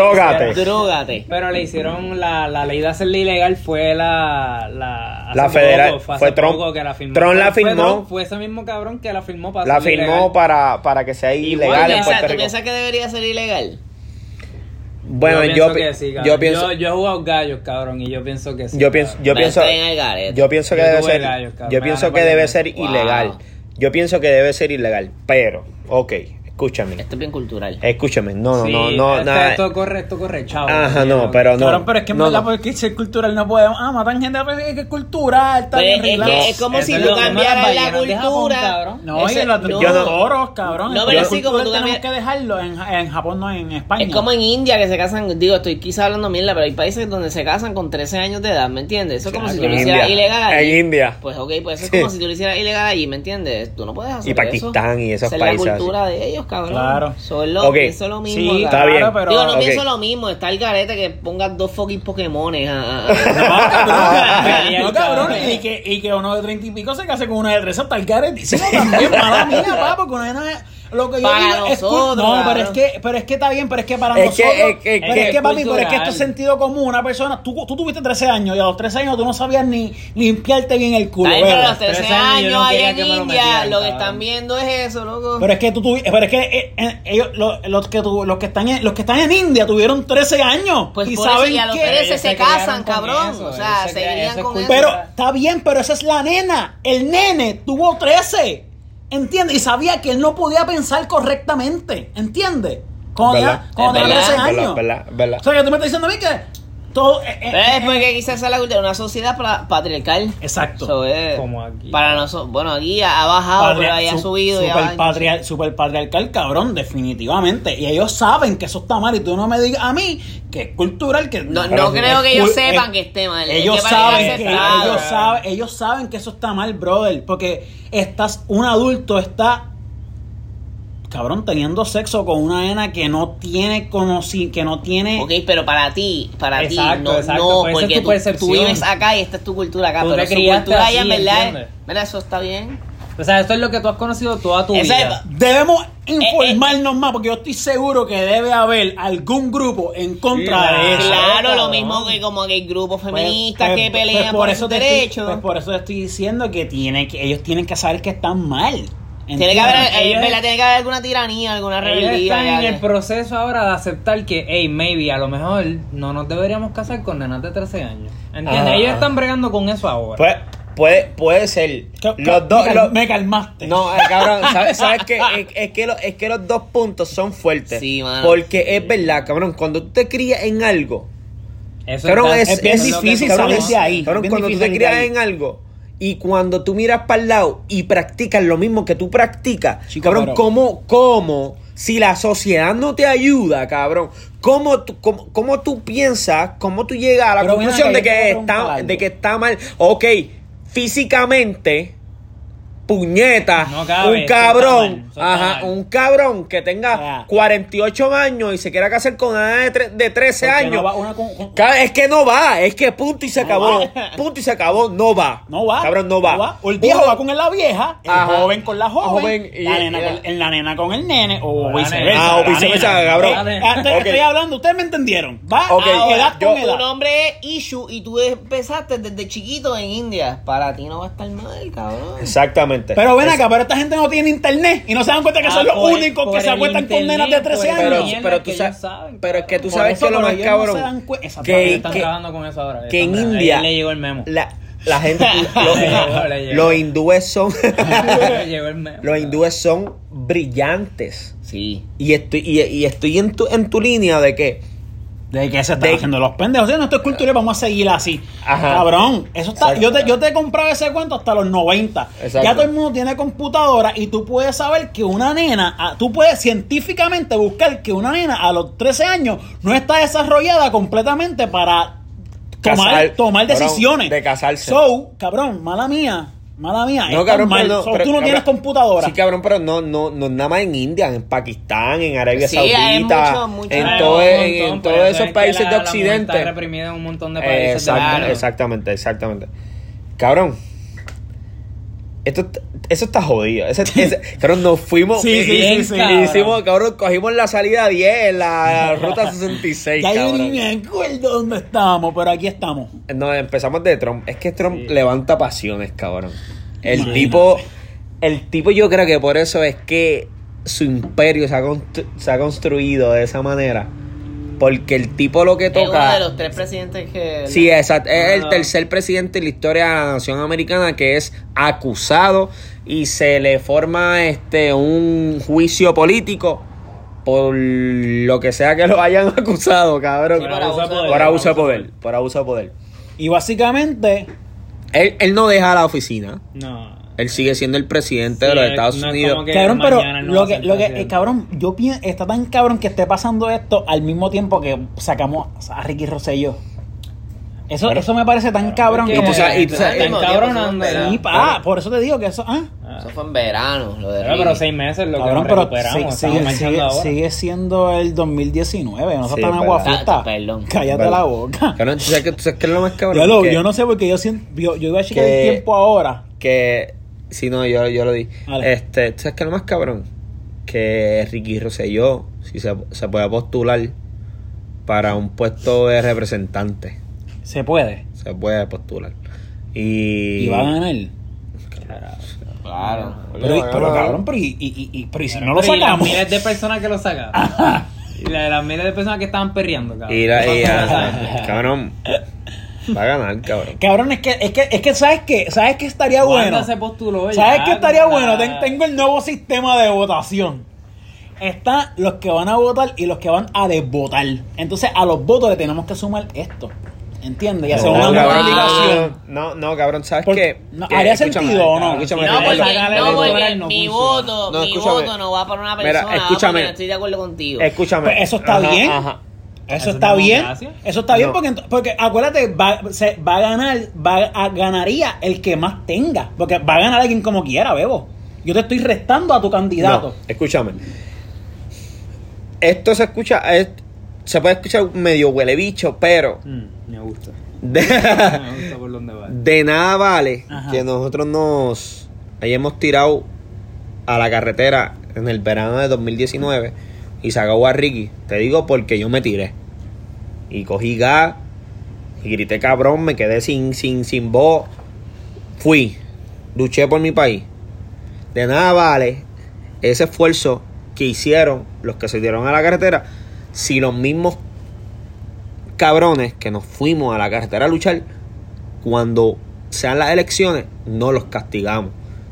Drogate. Pero le hicieron la, la ley de hacerle ilegal fue la la, hace La poco, federal- hace fue Trump. que la firmó. Trump la Fue- fue firmó. Trump, Fue ese mismo cabrón que la firmó para la firmó ilegal. para, para que sea Igual, ilegal ¿Tú en piensas, Puerto tú Rico. piensas que debería ser ilegal? Bueno, yo, pienso pi- que sí, cabrón. yo pienso, yo, yo he jugado gallos, cabrón, y yo pienso que sí. yo pienso, yo pienso, yo pienso que Yo debe ser, yo pienso que debe ser Wow. ilegal. Yo pienso que debe ser ilegal, pero, ok, escúchame, Esto es bien cultural. escúchame, no, no, Sí, no, no, esto, nada. esto corre, esto corre, chavo. Ajá, no, pero no. Cabrón, pero es que en no, verdad, no. porque ser cultural no podemos. Ah, matan gente, pero es que es cultural, está Pero bien es, relax. que es como Eso si tú cambiaras la Japón, cultura. cabrón. No, Ese- y los, no. toros, cabrón. No, pero sí, como tú tenemos que dejarlo. En, en Japón no, en España. Es como en India que se casan, digo, estoy quizás hablando mierda, pero hay países donde se casan con 13 años de edad, ¿me entiendes? Eso es como si tú En lo hicieras India. ilegal allí. En India. Pues ok, pues eso es como si tú lo hicieras ilegal allí, ¿me entiendes? Tú no puedes hacer Y Pakistán eso. y esos Esa países Es la cultura de ellos, cabrón. Claro. Eso es lo, Ok. pienso lo mismo. Sí, Está bien. pero. Digo, no pienso lo mismo, está el garete que pongas dos fucking Pokémones a- No, cabrón, no, cabrón, y que, y que uno de treinta y pico se case con una de tres hasta el caretísimo también, mala mía, papá, porque una es lo que yo Para digo es cul- nosotros, no, pero es que, pero es que está bien, pero es que para Es que- nosotros, es que- pero que es que es papi, pero es que esto es sentido común, una persona, tú, tú tuviste 13 años y a los 13 años tú no sabías ni limpiarte bien el culo, pero a los 13 13 años no allá en India, lo que están viendo es eso, loco. Pero es que tú tuvi- pero es que eh, eh, ellos lo- los que tu- los que están en, los que están en India tuvieron 13 años Pues y saben y a los que 13 ellos se casan, cabrón. eso, o sea, ellos se se crían- irían eso es con eso. Pero está bien, pero esa es la nena. El nene tuvo 13. ¿Entiendes? Y sabía que él no podía pensar correctamente. ¿Entiendes? Cuando tenía- cuando Es tenía verdad. 13 Verdad, años. verdad, verdad. O sea, que tú me estás diciendo a mí que todo. eh, eh, es eh, porque quizás es la cultura, una sociedad pa- patriarcal. Exacto. Eso es, Como aquí. Para nosotros, bueno, aquí ha, bajado, pero ahí ha su- subido. y ha super, bajado. patriar- super patriarcal, cabrón, definitivamente. Y ellos saben que eso está mal. Y tú no me digas a mí que es cultural. que No, no creo que ellos sepan es- que esté mal. es Ellos que saben que ellos saben, ellos saben que eso está mal, brother, porque estás un adulto está cabrón teniendo sexo con una nena que no tiene conoci que no tiene Ok, pero para ti, para Exacto, ti, no, exacto, no es porque tu tú, percepción. tú vives acá y esta es tu cultura acá, Tú pero su cultura allá verdad, mira, eso está bien. O sea, esto es lo que tú has conocido toda tu Esa vida. Debemos Eh, informarnos más porque yo estoy seguro que debe haber algún grupo en contra de eso. Claro, lo mismo que como que hay grupos Pues, feministas pues, que pues, pelean por, esos te estoy- derechos. pues por eso te estoy diciendo que, tiene que ellos tienen que saber que están mal. Tiene que haber, ¿Entiendes? eh, ellos- tiene que haber alguna tiranía, alguna Ellos rebeldía. están ya en que- el proceso ahora de aceptar que, hey, maybe, a lo mejor no nos deberíamos casar con nenas de 13 años. ¿Entiendes? Ajá. Ellos están bregando con eso ahora. Pues, puede, puede ser. Los dos. me, cal- los- me calmaste. No, eh, cabrón, ¿sabes, sabes qué? Es, es que lo- es que los dos puntos son fuertes. Sí, mano. Porque es verdad, cabrón, cuando tú te crías en algo, eso cabrón, está- es, es bien es difícil cabrón, salir de ahí, cabrón, cuando tú te crías en algo y cuando tú miras para el lado y practicas lo mismo que tú practicas, Chico, cabrón, pero- ¿cómo, cómo, si la sociedad no te ayuda, cabrón, cómo tú, cómo, cómo tú piensas, cómo tú llegas a la Pero conclusión de que, está, de que está mal? Ok, físicamente... Puñeta, No cabe, un cabrón, mal, ajá, un cabrón que tenga Ya. 48 años y se quiera casar con una de, tre- de 13 Porque años. no va una con- con- Ca- Es que no va, es que punto y se No acabó. va. Punto y se acabó, no va. No va. Cabrón, no va. O el viejo Uno- va con la vieja, el Ajá. joven con la joven, Joven y- la, nena y- con, la nena con el nene, o viceversa. Ah, o viceversa, cabrón. Eh, ah, te- Ok. Estoy hablando, ustedes me entendieron. Va Ok, a edad yo- con Tu nombre es Ishu y tú empezaste desde chiquito en India. Para ti no va a estar mal, cabrón. Exactamente. Pero ven acá, pero esta gente no tiene internet y no se dan cuenta que Ah, son los por- únicos que se acuestan con nenas de 13 por el- Pero, años. pero que tú sabes, saben, pero es que tú sabes eso, que lo pero más no cabrón Exacto. que- están que- trabajando con eso ahora. que en India- ahí le llegó el memo. la, la gente, llegó, llegó. los hindúes son, los hindúes son brillantes. Sí. Y estoy, y, y estoy en tu, en tu línea de que De que se están De- haciendo los pendejos. O sea, no, esto es cultura y vamos a seguir así. Ajá. Cabrón, eso está. Exacto. Yo te, yo te he comprado ese cuento hasta los 90. Exacto. Ya todo el mundo tiene computadora y tú puedes saber que una nena, tú puedes científicamente buscar que una nena a los 13 años no está desarrollada completamente para tomar, Casar, tomar cabrón, decisiones. de casarse. So, cabrón, mala mía. Mala mía. No, cabrón, mal. pero no. So, pero, tú no cabrón, tienes computadora. Sí, cabrón, pero no, no, no nada más en India, en Pakistán, en Arabia Sí, hay Saudita, mucho, mucho. en, todo- en, todos esos es países la- de la Occidente. Está reprimida en un montón de países. Exactamente, exactamente. Cabrón. Esto, est- eso está jodido. Ese, ese- cabrón, nos fuimos. Sí, cabrón. hicimos, cabrón, cogimos la salida 10 en la ruta 66. ya yo ni me acuerdo dónde estábamos, pero aquí estamos. No, empezamos de Trump. Es que Trump Sí. levanta pasiones, cabrón. El Imagínate. tipo, el tipo yo creo que por eso es que su imperio se ha, constru- se ha construido de esa manera. Porque el tipo lo que Es uno toca... de los tres presidentes que. Sí, exacto. Es el tercer presidente en la historia de la nación americana que es acusado y se le forma este un juicio político por lo que sea que lo hayan acusado, cabrón. Por abuso de poder. Por abuso de poder. Por abuso de poder. Y básicamente, Él, él no deja la oficina. No. Él sigue siendo el presidente Sí, de los es- Estados no Unidos. que- cabrón, pero no lo que, lo que, eh, cabrón, yo pienso, está tan cabrón que esté pasando esto al mismo tiempo que sacamos a Ricky Rosselló. Eso, Pero- eso me parece tan cabrón como tú sabes- y tú sabes- ya. Sí, pa, ah, por eso te digo que eso, ah, Eso fue en verano, lo de Pero, pero seis meses lo cabrón, que nos recuperamos. sigue, ahora. sigue siendo el 2019, no Sí, se tan es agua verdad. fiesta. Ah, perdón. Cállate la boca. Cabrón, ¿tú sabes tú es lo más cabrón? Yo, lo- que, yo no sé porque yo siento, yo, yo iba a checar el tiempo ahora. que si no, yo, yo lo di. Vale. Este, ¿tú sabes qué es lo más cabrón? Que Ricky Rosselló, si se, se puede postular para un puesto de representante. Se puede. Se puede postular. Y, Y va a ganar. Claro. Pero, pero cabrón, pero y, y, y- pero y si no lo y las sacamos. miles de personas que lo sacaban. y la- las miles de personas que estaban perreando, cabrón. Y la- cabrón, va a ganar, cabrón. Cabrón, es que, es que, es que sabes que, sabes que estaría Wanda bueno. se postuló ya, ¿Sabes qué estaría bueno? Ten- Tengo el nuevo sistema de votación. Están los que van a votar y los que van a desvotar. Entonces a los votos le tenemos que sumar esto. ¿Entiendes? Y hacer No, una cabrón, multiplicación. no, no, cabrón, ¿sabes qué? no, Que- ¿haría escúchame, sentido o no? Escúchame, No, porque, no, el porque mi voto, No, mi voto no va para una persona. va escúchame. estoy de acuerdo contigo. Escúchame. Pues eso está Ajá, bien. ajá. Eso Eso está es bien. Eso está bien porque, porque acuérdate, va, se, va a ganar, va a, ganaría el que más tenga. Porque va a ganar alguien como quiera, Bebo. Yo te estoy restando a tu candidato. No, escúchame. Esto se escucha, es- se puede escuchar medio huele bicho, pero Mm, me gusta. de, Me gusta por dónde va. de nada vale Ajá. que nosotros nos hayamos tirado a la carretera en el verano de 2019 y sacado a Ricky, te digo porque yo me tiré. Y cogí gas y grité cabrón, me quedé sin, sin, sin voz. Fui, luché por mi país. De nada vale ese esfuerzo que hicieron los que se dieron a la carretera si los mismos cabrones que nos fuimos a la carretera a luchar, cuando sean las elecciones, no los castigamos.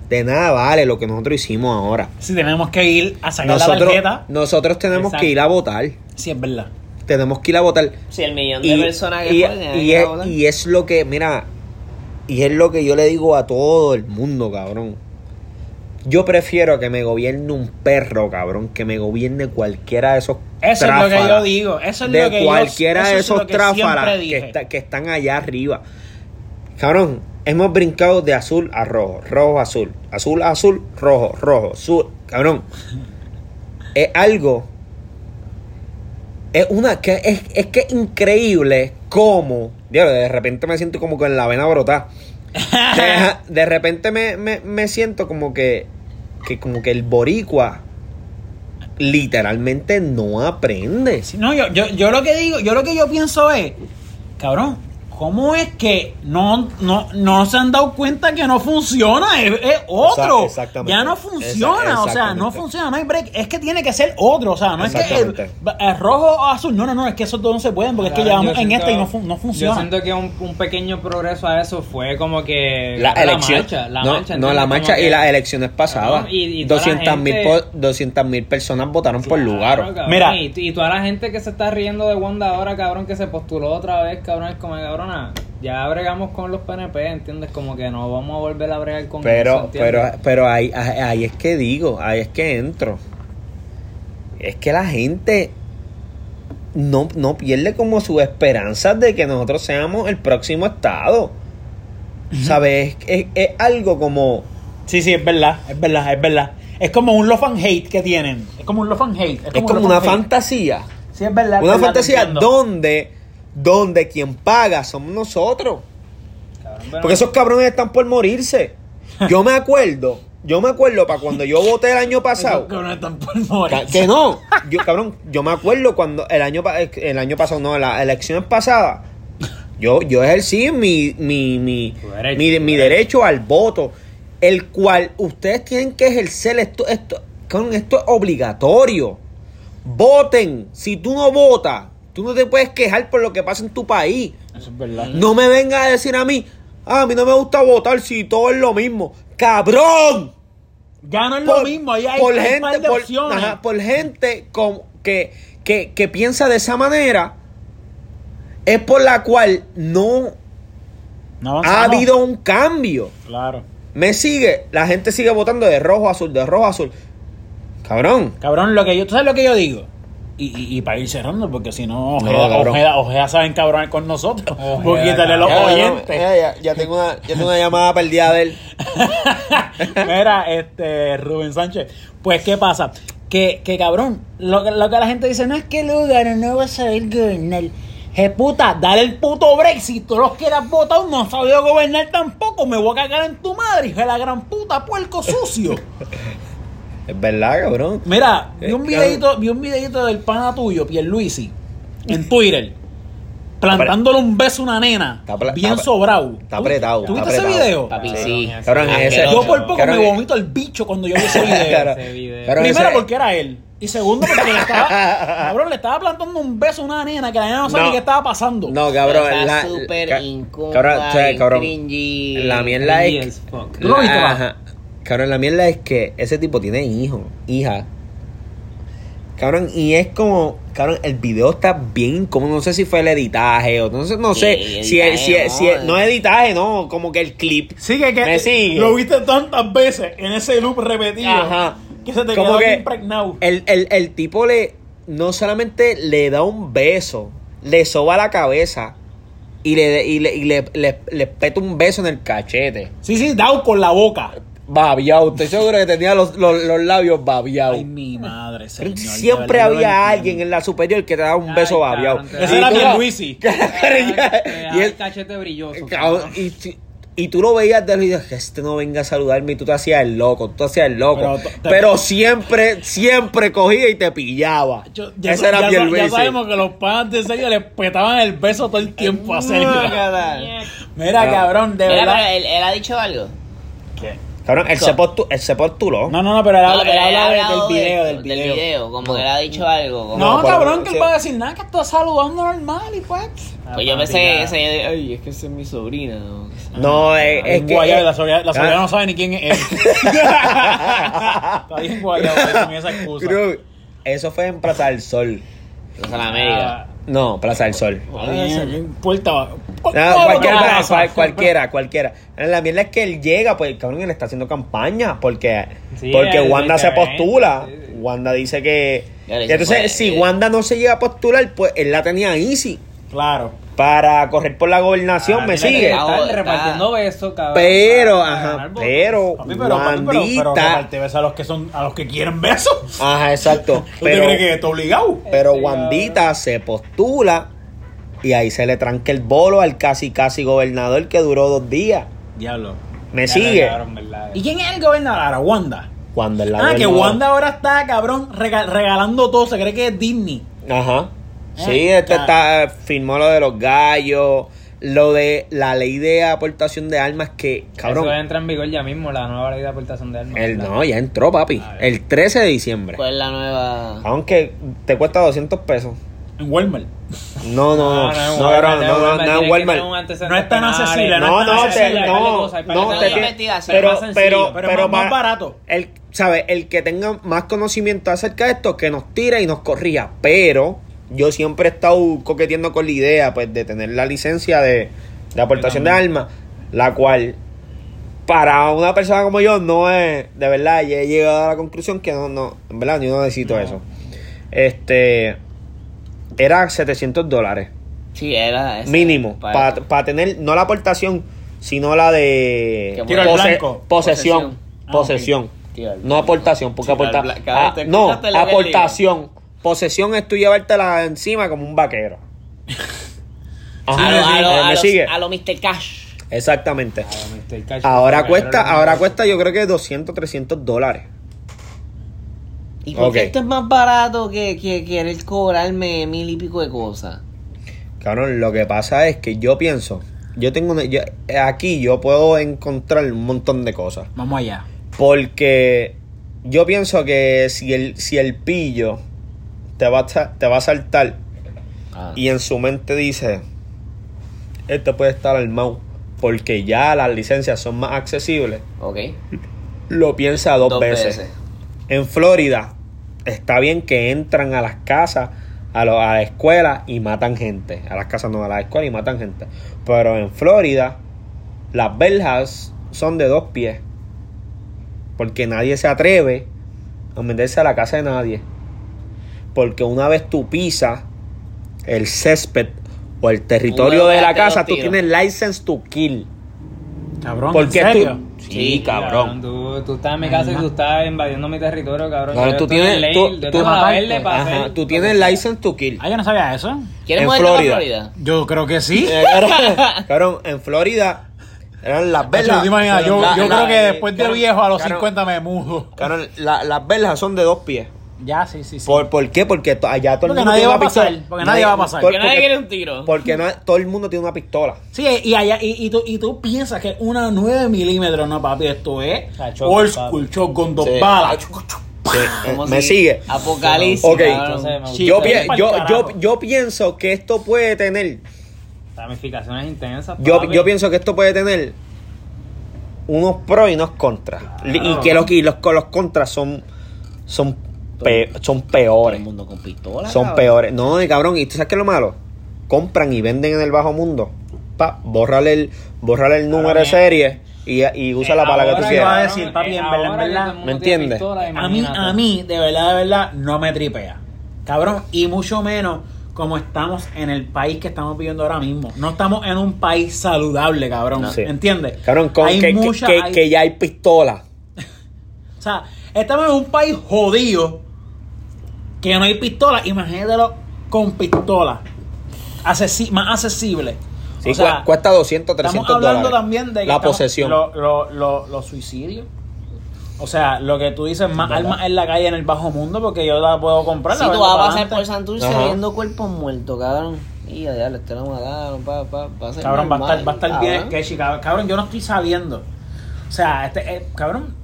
De nada vale lo que nosotros hicimos ahora. Si tenemos que ir a sacar la Nosotros, tarjeta. nosotros tenemos Exacto. que ir a votar. Sí, es verdad. Tenemos que ir a votar. Si el millón de personas que y- tienen y que es, votar. y es lo que, mira, y es lo que yo le digo a todo el mundo, cabrón. Yo prefiero que me gobierne un perro, cabrón, que me gobierne cualquiera de esos Eso es lo que yo digo. Eso es de lo que yo- cualquiera eso de es esos tráfalas que, está- que están allá arriba. Cabrón, hemos brincado de azul a rojo, rojo a azul, azul a azul, rojo, rojo, azul. Cabrón, es algo. Es una que es, es que es increíble cómo. Dios, de repente me siento como con la vena brotada. De, de repente me, me- me siento como que, que como que el boricua literalmente no aprende. No, yo, yo, yo lo que digo, yo lo que yo pienso es, cabrón, ¿cómo es que no, no, no se han dado cuenta que no funciona? Es, es otro. Exa- exactamente. Ya no funciona, o sea, no funciona, no hay break. Es que tiene que ser otro, o sea, no es que el, rojo o azul, no, no, no, es que esos dos no se pueden porque es que llevamos yo en esta y no, no Yo funciona. siento que un, un pequeño progreso a eso fue como que La elección. marcha, la no, marcha, no, ¿entiendes? la marcha que- y las elecciones pasadas. Cabrón, y- y toda la 200 mil personas votaron por Claro, lugar. cabrón, Mira. Y, y toda la gente que se está riendo de Wanda ahora, cabrón, que se postuló otra vez, cabrón, es como, cabrona, ya bregamos con los PNP, ¿entiendes? Como que no vamos a volver a bregar con eso, Pero, ¿entiendes? pero, pero ahí, ahí ahí es que digo, ahí es que entro. Es que la gente no, no pierde como su esperanza de que nosotros seamos el próximo estado. ¿Sabes? Es, es- es algo como. Sí, sí, es verdad, es verdad, es verdad. Es como un love and hate que tienen. Es como un love and hate. Es como una hate. fantasía. Sí, es verdad. Una verdad, fantasía entiendo. donde, donde quien paga somos nosotros. Porque esos cabrones están por morirse. Yo me acuerdo, yo me acuerdo para cuando yo voté el año pasado. Esos cabrones están por morir. Ca- Que no, yo cabrón, yo me acuerdo cuando el año el año pasado, no, las elecciones pasadas, yo, yo ejercí mi, mi, mi, derecho, mi, mi derecho al voto, el cual ustedes tienen que ejercer esto, esto, esto es obligatorio. Voten. Si tú no votas, tú no te puedes quejar por lo que pasa en tu país. Eso es verdad. No me venga a decir a mí, "Ah, a mí no me gusta votar si todo es lo mismo. ¡Cabrón! Ya no es lo mismo, ahí hay, por hay gente, par de por, opciones. ajá, por gente con- que, que, que piensa de esa manera, es por la cual no No ha habido un cambio. Claro. Me sigue, la gente sigue votando de rojo a azul, de rojo a azul. Cabrón. Cabrón, lo que yo, ¿tú sabes lo que yo digo? Y, y, y para ir cerrando, porque si no, Ojeda. Ojeda, Ojeda saben cabrones con nosotros. Ojeda, porque quitarle los oyentes. ya, ya, ya tengo una, ya tengo una llamada perdida de él. Mira, este, Rubén Sánchez. Pues, ¿qué pasa? Que, que cabrón, lo, que- lo que la gente dice no es que Lugano no va a saber gobernar. Je puta, dale el puto break. Si tú los quieras votar, no has sabido gobernar tampoco. Me voy a cagar en tu madre, hijo de la gran puta, puerco sucio. Es verdad, cabrón. Mira, vi un videito, vi un videito del pana tuyo, Pierluisi, en Twitter, plantándole un beso a una nena, Está bien sobrado. está apretado, ¿Tú está viste ese video? Papi, Cabrón, sí. ese- Cabrón, ese- Asqueroso. Yo por poco Cabrón, me eh. vomito el bicho cuando yo vi ese video. Cabrón. Ese video. Cabrón, Primero ese- porque era él. Y segundo porque le estaba, cabrón, le estaba plantando un beso a una nena que la nena no sabía No. qué estaba pasando. No, cabrón. Está la- súper incómoda, cabrón, o sea, bien cabrón, cringy. La mierda es. ¿Tú lo viste. Cabrón, la mierda es que ese tipo tiene hijo, hija. Cabrón, y es como, cabrón, el video está bien incómodo. No sé si fue el editaje o no sé, no sé. Si, es- si, editaje, es- si es- no. no editaje, no, como que el clip. Sí, que, que Me sigue. lo viste tantas veces en ese loop repetido Ajá. que se te Como quedó que bien impregnado. el, el, el tipo le no solamente le da un beso, le soba la cabeza y le, y le, y le, le- le peta un beso en el cachete. Sí, sí, dado con la boca. Babiao, estoy seguro que tenía los, los, los labios babiao. Ay, mi madre, señor. Siempre verdad, había alguien en la superior que te daba un Ay, beso te Ese Y era Pierluisi. Te y el cachete brilloso. cabrón, y tú lo veías de lejos y que este no venga a saludarme y tú te hacías el loco, tú te hacías el loco. Pero siempre, siempre cogía y te pillaba. Yo- ya, Ese era ya- Pierre ya Luisi. sabemos que los panas de serio le petaban el beso todo el tiempo a Sergio. Mira, cabrón, de Mira, verdad. él, él ha dicho algo. Cabrón, él se, postu- él se postuló. No, no, no, pero él habla, No, él habla del de video, esto, del video. como que él ha dicho algo. Como, No, No, cabrón, que él va a decir nada, que está saludando normal y pues. Pues yo pensé que ese, ay, es que esa es mi sobrina. ¿no? No, es, es En que. La sobrina, la sobrina Ah. no sabe ni quién es él. está bien guayabo, con esa excusa. Cruz, eso fue en Plaza del Sol. Plaza de la América. No, Plaza del Sol. Ah, Puerta. No, cualquiera, cual- cualquiera, cualquiera. La mierda es que él llega, pues cabrón, él está haciendo campaña porque, Sí, porque el- Wanda el se postula. Wanda dice que. Le entonces, si Wanda no se llega a postular, pues él la tenía easy Claro. para correr por la gobernación, Ah, me sigue. Están repartiendo besos, cabrón. Pero, para ajá, pero, Papi, pero, papi, pero, pero Wandita. besos a los que son, a los que quieren besos. Ajá, exacto. ¿Tú te Pero, crees que está obligado? pero Wandita se postula y ahí se le tranca el bolo al casi casi gobernador que duró dos días. Diablo. Me Ya, sigue. ¿Y quién es el gobernador ahora? Wanda. Cuando el Ah, que Wanda ahora está, cabrón, rega- regalando todo. Se cree que es Disney. Ajá. Sí, este está, firmó lo de los gallos, lo de la ley de aportación de armas que, cabrón, Eso entra en vigor ya mismo, la nueva ley de aportación de armas. el no, ya entró, papi. El 13 de diciembre. ¿Cuál es la nueva? Aunque te cuesta 200 pesos. En Walmart. No, no, no, no, no, no, Walmart, no, que Walmart. No es tan accesible, No, no, es tan te, accesible, no, no, pero, pero, pero pero más- barato. El, ¿sabe? El que tenga más conocimiento acerca de esto, que nos tira y nos corría. Pero yo siempre he estado coqueteando con la idea, pues, de tener la licencia de, de aportación de armas, la cual para una persona como yo no es, de verdad, ya he llegado a la conclusión que no, no, en verdad, yo no necesito No. eso. Este, era 700 dólares. Sí, era esa, Mínimo, para- para tener, no la aportación, sino la de pose- posesión. Posesión. Ah, Posesión. No aportación, porque ah, ¿te no, aportación. Posesión es tú llevártela encima como un vaquero. Ajá, A lo, a lo, a los- sigue. a lo Mr. Cash. Exactamente. Ah, Mr. Cash, Ahora cuesta, ahora cuesta yo creo que 200, 300 dólares. ¿Y por qué esto es más barato que, que querer cobrarme mil y pico de cosas? Cabrón, lo que pasa es que yo pienso, yo tengo una- yo- aquí yo puedo encontrar un montón de cosas. Vamos allá. Porque yo pienso que si el, si el pillo te va, a, te va a saltar Ah. y en su mente dice, este puede estar armado porque ya las licencias son más accesibles, Ok. lo piensa dos, Dos veces. veces. En Florida está bien que entran a las casas, a, lo- a la escuela y matan gente. A las casas no, a la escuela y matan gente. Pero en Florida las verjas son de dos pies. Porque nadie se atreve a meterse a la casa de nadie. Porque una vez tú pisas el césped o el territorio de la casa, tú tienes license to kill. Cabrón, ¿en Porque serio? tú... Sí, cabrón. Tú, tú estás en mi casa y tú estás invadiendo mi territorio, cabrón. Yo tú tienes- en ley, tú- yo tú- tengo la aparte- verde para Ajá, hacer tú tienes license to kill. Ah, yo no sabía eso. ¿Quieres En moverte Florida. a Florida? Yo creo que sí. Eh, cabrón, cabrón, en Florida eran las imaginas, yo, La- yo la- creo que después de cabrón, viejo a los cabrón, 50 me mudo. cabrón, la- las verjas son de dos pies. Ya, sí, sí, sí. ¿Por, por qué? Porque to- allá todo el Porque mundo nadie tiene va una a pasar, pistola. porque nadie va a pasar. por- Que nadie porque- quiere un tiro. Porque no- todo el mundo tiene una pistola. Sí, y, allá, y, y, tú, y tú piensas que una 9 milímetros, no, papi, esto es Ah, shotgun, old papi. school, shotgun, dos Sí. balas. Como me si- sigue. Apocalipsis. Ok. cabrón. Entonces, me- Sí, yo, pero pa'l yo, carajo. yo, yo pienso que esto puede tener. Ramificaciones intensas. Yo, papi. yo pienso que esto puede tener unos pros y unos contras. Y que los, y los, los contras son, son, pe- son Todo peores. el mundo con pistola. Son cabrón. peores. No, y cabrón, ¿y tú sabes qué es lo malo? Compran y venden en el bajo mundo. Pa, bórrale el, bórrale el número de serie y, y usa la palabra que tú quieras. iba a decir, papi, en verdad, en verdad, ¿me entiendes? A mí, a mí, de verdad, de verdad, no me tripea. Cabrón, y mucho menos como estamos en el país que estamos viviendo ahora mismo. No estamos en un país saludable, cabrón. No. Sí. ¿Entiendes? Cabrón, con Hay que, que- mucha- que- hay- que ya hay pistola. O sea, estamos en un país jodido que no hay pistola. Imagínatelo con pistola. Accesi- más accesible. Sí, O sea, cu- cuesta 200, 300 Estamos hablando dólares. también de que la estamos- posesión. lo- lo- lo- los suicidios. O sea, lo que tú dices, más armas en la calle en el bajo mundo, porque yo la puedo comprar. Si la tú vas a pasar adelante. por Santurce viendo cuerpos muertos, cabrón. Y ya, ya, le te lo mataron, pa, pa, va a ser Cabrón, va a estar, va a estar bien sketchy, cabrón. Cabrón, yo no estoy sabiendo. O sea, este, eh, cabrón.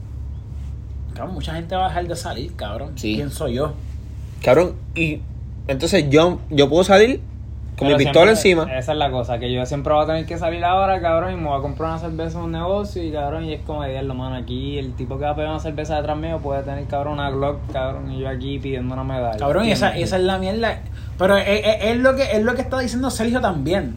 Cabrón, mucha gente va a dejar de salir, cabrón. Sí. ¿Quién soy yo? Cabrón, y entonces yo, yo puedo salir con Pero mi pistola siempre- encima. Esa es la cosa, que yo siempre voy a tener que salir ahora, cabrón, y me voy a comprar una cerveza en un negocio y cabrón, y es como lo mano, aquí el tipo que va a pegar una cerveza detrás mío puede tener, cabrón, una Glock, cabrón, y yo aquí pidiendo una medalla. Cabrón, y esa, esa es la mierda. Pero es, es- es lo que, es lo que está diciendo Sergio también.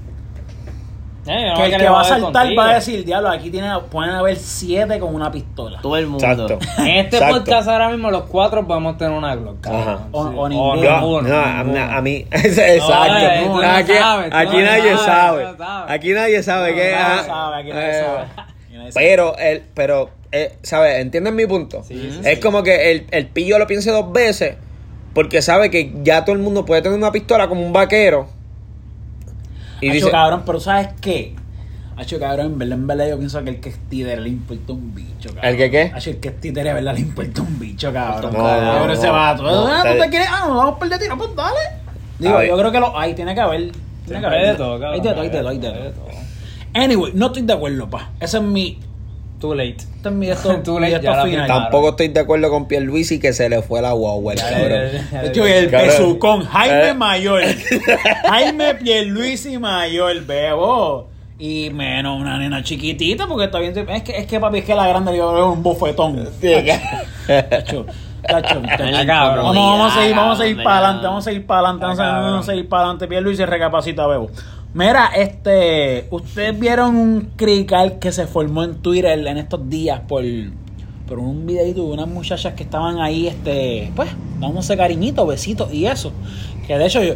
Eh, no que el que va a saltar va a decir, diablo, aquí tiene, pueden haber siete con una pistola. Todo el mundo. Exacto. En este Exacto. podcast ahora mismo los cuatro podemos tener una Glock. Ajá. O- Sí. o ninguno. No, a, a mí, exacto. no aquí sabes, tú aquí no nadie sabes, sabe. tú no sabes. Aquí nadie sabe que. Nadie ah, sabe, aquí nadie eh, sabe. Aquí nadie sabe. Pero, el, pero, eh, ¿sabes? ¿Entienden mi punto? Sí, sí, es como que el, el pillo lo piense dos veces porque sabe que ya todo el mundo puede tener una pistola como un vaquero. Y Hacho, dice, cabrón, pero ¿sabes qué? Hacho, cabrón, en verdad, en verdad, yo pienso que el que es títere le importa un bicho, cabrón. ¿El que qué? Hacho, el que es títere, en verdad, le importa un bicho, cabrón. No, Cabrón, no, ese no. vato. No, ah, ¿tú te- quieres? Ah, no, vamos a perder tiro, pues dale. Digo, yo creo que lo hay, tiene que haber. Tiene que haber. hay de todo, cabrón. Hay de todo, hay de todo, hay de todo. todo. Anyway, no estoy de acuerdo, pa. Ese es mi. Too late. Este es mi esto, Tú mi le- esto ya la final. tampoco estoy de acuerdo con Pierluisi que se le fue la guagua, el cabrón. De hecho, el Cabrón. besucón, Jaime Eh. Mayor. Jaime Pierluisi Mayor, bebo. Y menos una nena chiquitita, porque está bien. Es que, es que papi, es que la grande le dio un bofetón. Tacho, tacho, tacho. cabrón. Vamos, vamos a seguir, vamos a seguir para adelante, vamos a seguir para adelante, vamos a- cabrón. vamos a seguir para adelante. Pierluisi recapacita, bebo. Mira, este, ustedes vieron un crical que se formó en Twitter en estos días por, por un videito de unas muchachas que estaban ahí, este, pues, dándose cariñitos, besitos y eso. Que de hecho yo,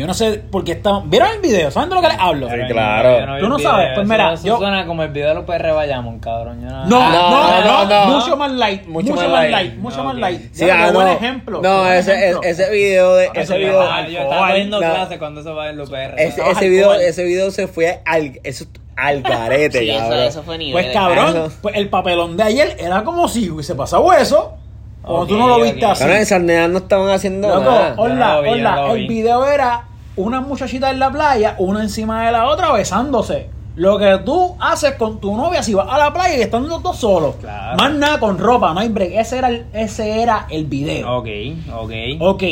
yo no sé por qué estaban. ¿Vieron el video? ¿Saben de lo que les hablo? Sí, claro. Tú no sabes, pues mira, eso yo- suena como el video de los PR Bayamón, cabrón. Yo no, No, Ah, no, no, no, no, no. mucho más light, mucho, más light, mucho más light. Sí, Ya, ah, buen ejemplo. No, buen ese, ejemplo. ese, ese video de ese video, yo estaba cogiendo No. clase cuando eso va en los PR. ese, video, ese video se fue al, eso, al garete, Sí, eso, cabrón. eso fue nivel. Pues cabrón, Eso. pues el papelón de ayer era como si hubiese pasado eso. Cuando tú no lo viste ok. así. Cabrón, esas nenas no estaban haciendo Loco, nada. Hola, no vi, hola. no El vi. video era una muchachita en la playa, una encima de la otra besándose. Lo que tú haces con tu novia si vas a la playa y están los dos solos. Claro. Más nada con ropa, no hay break. Ese era el, ese era el video. Ok, ok. Ok,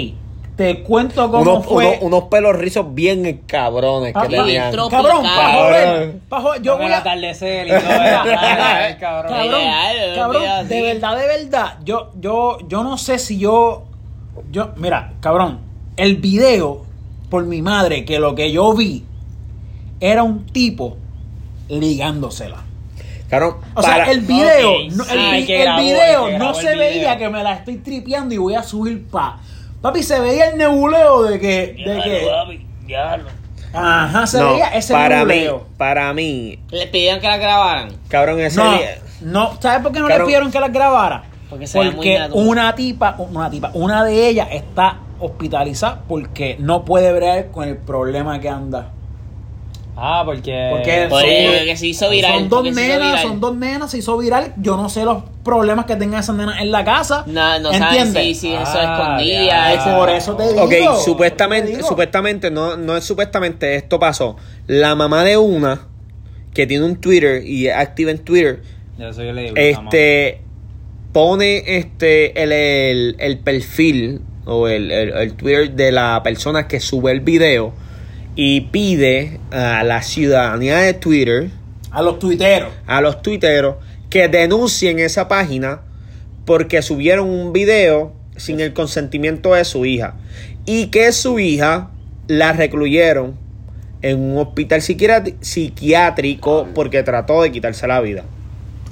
te cuento cómo Unos, fue. unos, unos pelos rizos bien cabrones que Ah, tenían. tro- Cabrón, tropical. pa' joder, pa' joder, yo voy el a... atardecer y todo cabrón. De verdad, de verdad, yo, yo, yo no sé si yo, yo, mira, cabrón, el video, por mi madre, que lo que yo vi era un tipo ligándosela. Cabrón, O sea, el video, no, el, grabó, video no se veía que me la estoy tripeando y voy a subir pa. Papi, se veía el nebuleo de que, de que, ajá, se no, veía ese para mí, nebuleo. para mí, Le pidieron que la grabaran. cabrón, ese No, día- no, ¿sabes por qué no Cabrón. le pidieron que las grabara? Porque se muy Porque una tipa, una tipa, una de ellas está hospitalizada porque no puede bregar con el problema que anda. Ah, porque. Porque Por son, eso que se hizo viral. son dos nenas, son dos nenas, se hizo viral. Yo no sé los problemas que tengan esas nenas en la casa. No, no saben ¿Entiendes? si, si eso Ah, escondía. Por eso te digo. Ok, supuestamente, digo. supuestamente, no, no es supuestamente, esto pasó. La mamá de una, que tiene un Twitter y es activa en Twitter, Yo soy el este pone este el, el- el perfil o el, el- el Twitter de la persona que sube el video y pide a la ciudadanía de Twitter, A los tuiteros. a los tuiteros, que denuncien esa página porque subieron un video sin el consentimiento de su hija y que su hija la recluyeron en un hospital psiquiátrico porque trató de quitarse la vida.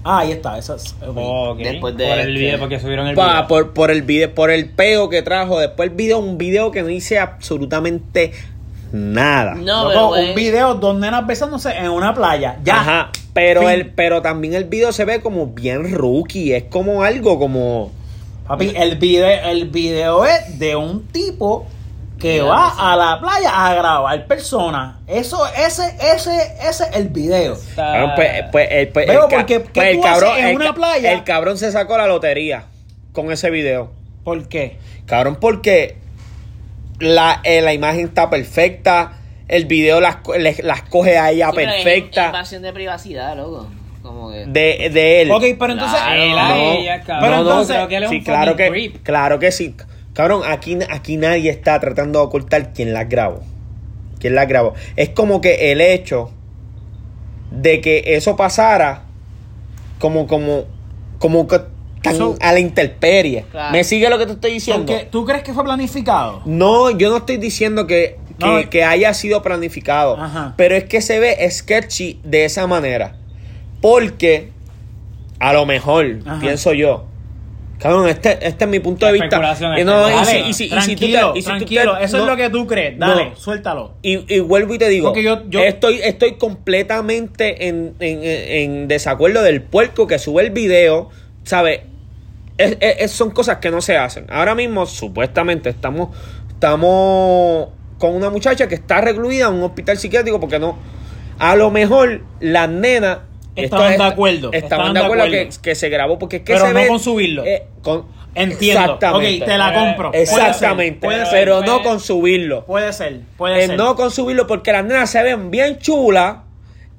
Ah, ahí está. Esa es, ok. Ok, Después de por el este- video, porque subieron el Pa- video. por, por el video, por el peo que trajo después el video, un video que no dice absolutamente nada. No, Loco, pero un video, dos nenas besándose en una playa. Ya. Ajá, pero Fin. el, pero también el video se ve como bien rookie, es como algo como Papi, el video, el video es de un tipo que va a la playa a grabar personas. Eso, ese, ese, ese es el video. Cabrón, pues, pues, el, pues, Veo, el ca- porque, ¿qué pues, el tú haces cabrón, en el una playa? el cabrón se sacó la lotería con ese video. ¿Por qué? Cabrón, porque la, eh, la imagen está perfecta, el video las, co- le- las coge a ella Sí, perfecta invasión de privacidad, loco. Como que. de, de él. Ok, pero entonces. Claro. Él No, a no, ella, cabrón. pero entonces- creo que él es sí, un claro que, creep. claro que sí. Cabrón, aquí, aquí nadie está tratando de ocultar quién las grabó. ¿Quién las grabó? Es como que el hecho de que eso pasara como, como, como que tan a la intemperie. Claro. ¿Me sigue lo que te estoy diciendo? Porque, ¿Tú crees que fue planificado? No, yo no estoy diciendo que, que, No. que haya sido planificado. Ajá. Pero es que se ve sketchy de esa manera. Porque, a lo mejor, Ajá. pienso yo. Cabrón, este, este es mi punto de vista. Y no, y si- y si- y si tú te- y si tú te-. Eso no, es lo que tú crees. Dale, No. suéltalo. y, y vuelvo y te digo, Porque yo- yo- estoy, estoy completamente en, en- en desacuerdo del puerco que sube el video, ¿sabes? Es- son cosas que no se hacen. Ahora mismo, supuestamente, estamos, estamos con una muchacha que está recluida en un hospital psiquiátrico porque no. A lo mejor las nenas. Estaban esto- de acuerdo, Estaban, estaban de de acuerdo. Que, que se grabó porque es que Pero se no ve- con subirlo. eh, con- Entiendo. Exactamente. Ok, te la compro. Puede ser, Exactamente. Puede ser. pero no puede- con subirlo. Puede ser. Puede Eh, ser. no con subirlo porque las nenas se ven bien chulas